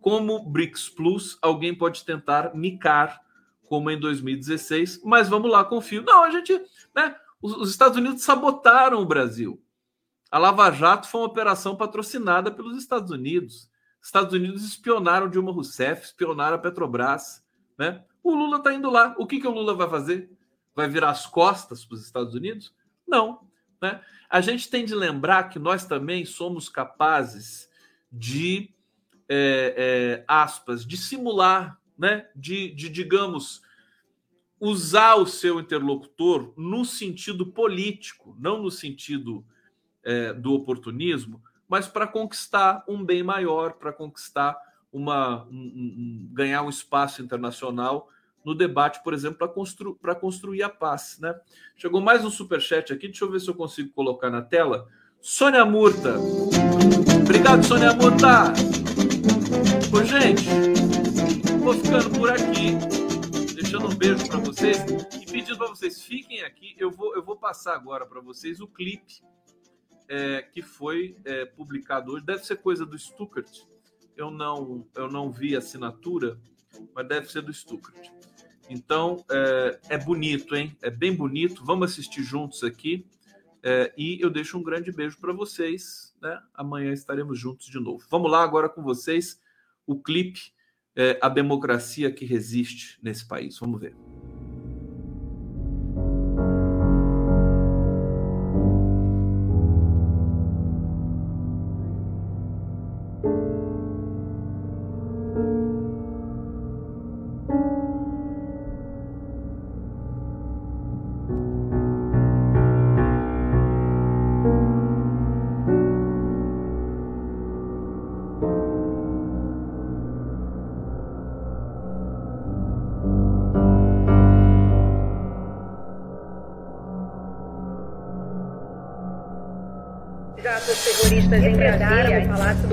S2: como BRICS Plus, alguém pode tentar micar como em 2016, mas vamos lá, confio. Não, a gente, né? Os, os Estados Unidos sabotaram o Brasil. A Lava Jato foi uma operação patrocinada pelos Estados Unidos. Estados Unidos espionaram Dilma Rousseff, espionaram a Petrobras, né? O Lula está indo lá. O que, que o Lula vai fazer? Vai virar as costas para os Estados Unidos? Não. Né? A gente tem de lembrar que nós também somos capazes de, é, é, aspas, de simular, né? de, de, digamos, usar o seu interlocutor no sentido político, não no sentido é, do oportunismo, mas para conquistar um bem maior, para conquistar uma um, um, ganhar um espaço internacional no debate, por exemplo, para constru, construir a paz. Né? Chegou mais um super chat aqui, deixa eu ver se eu consigo colocar na tela. Sônia Murta. Obrigado, Sônia Murta. Ô, gente, vou ficando por aqui, deixando um beijo para vocês e pedindo para vocês fiquem aqui. Eu vou, eu vou passar agora para vocês o clipe é, que foi é, publicado hoje. Deve ser coisa do Stuttgart eu não, eu não vi assinatura, mas deve ser do Stuttgart. Então, é, é, bonito, hein? É bem bonito. Vamos assistir juntos aqui. É, e eu deixo um grande beijo para vocês. Né? Amanhã estaremos juntos de novo. Vamos lá agora com vocês o clipe é, A Democracia que Resiste nesse país. Vamos ver.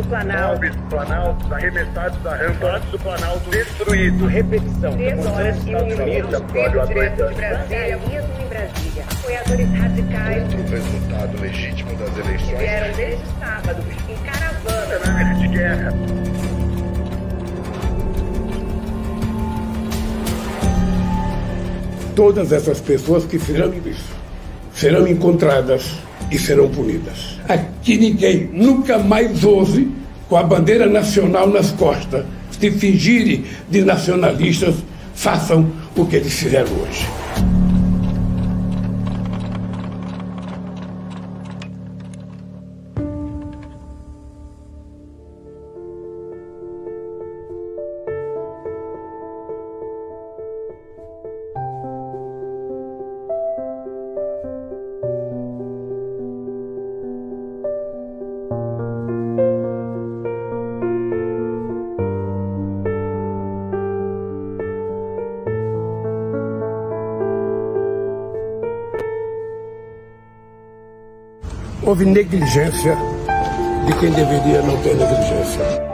S4: Planalto. Planalto, arremessados da rampa. Do Planalto destruído. Repetição.
S5: Três horas e minuto. Direto de Brasília. Mesmo em Brasília. Apoiadores radicais.
S4: O resultado legítimo das eleições.
S5: Vieram desde sábado em caravana.
S4: Cenário de guerra.
S6: Todas essas pessoas que fizeram isso serão encontradas e serão punidas. Aqui ninguém nunca mais ouse com a bandeira nacional nas costas, se fingirem de nacionalistas, façam o que eles fizeram hoje. Houve negligência de quem deveria não ter negligência.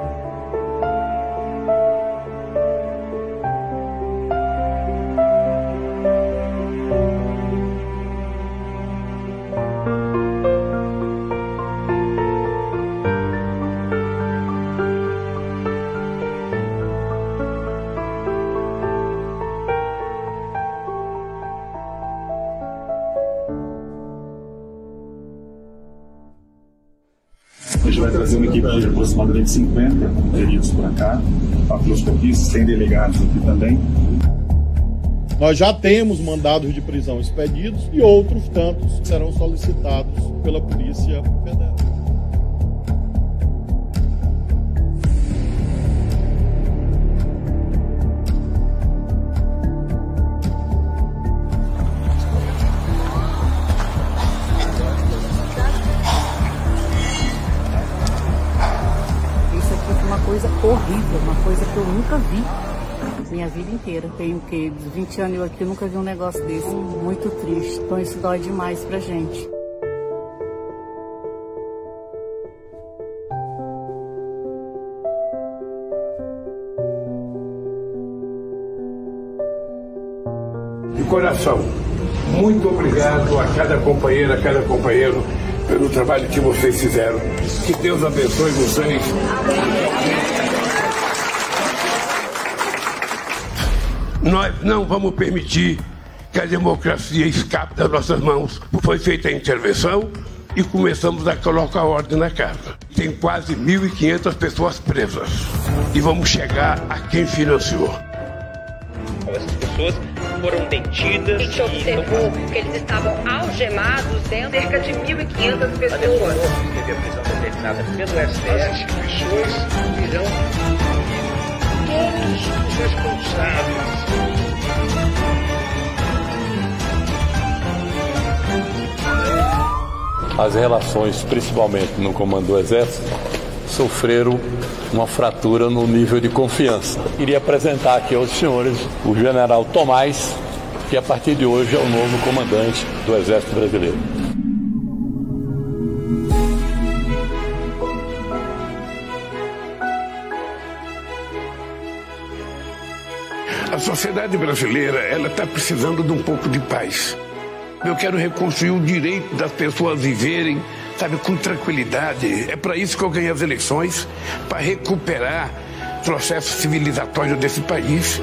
S7: 150 peritos por cá, patroscopistas, tem delegados aqui também.
S8: Nós já temos mandados de prisão expedidos e outros tantos serão solicitados pela Polícia Federal.
S9: Vida inteira. Tenho que 20 anos aqui, eu nunca vi um negócio desse. Muito triste. Então isso dói demais pra gente.
S6: coração, muito obrigado a cada companheira, a cada companheiro pelo trabalho que vocês fizeram. Que Deus abençoe vocês. Nós não vamos permitir que a democracia escape das nossas mãos. Foi feita a intervenção e começamos a colocar ordem na casa. Tem quase 1.500 pessoas presas. E vamos chegar a quem financiou.
S10: Essas pessoas foram detidas.
S5: A gente observou que eles estavam algemados dentro cerca de 1.500 pessoas.
S10: A prisão determinada pelo STF.
S3: As instituições irão os responsáveis
S11: as relações, principalmente no comando do Exército, sofreram uma fratura no nível de confiança. Iria apresentar aqui aos senhores o general Tomás, que a partir de hoje é o novo comandante do Exército Brasileiro.
S6: Sociedade brasileira ela está precisando de um pouco de paz. Eu quero reconstruir o direito das pessoas viverem, sabe, com tranquilidade. É para isso que eu ganhei as eleições, para recuperar o processo civilizatório desse país.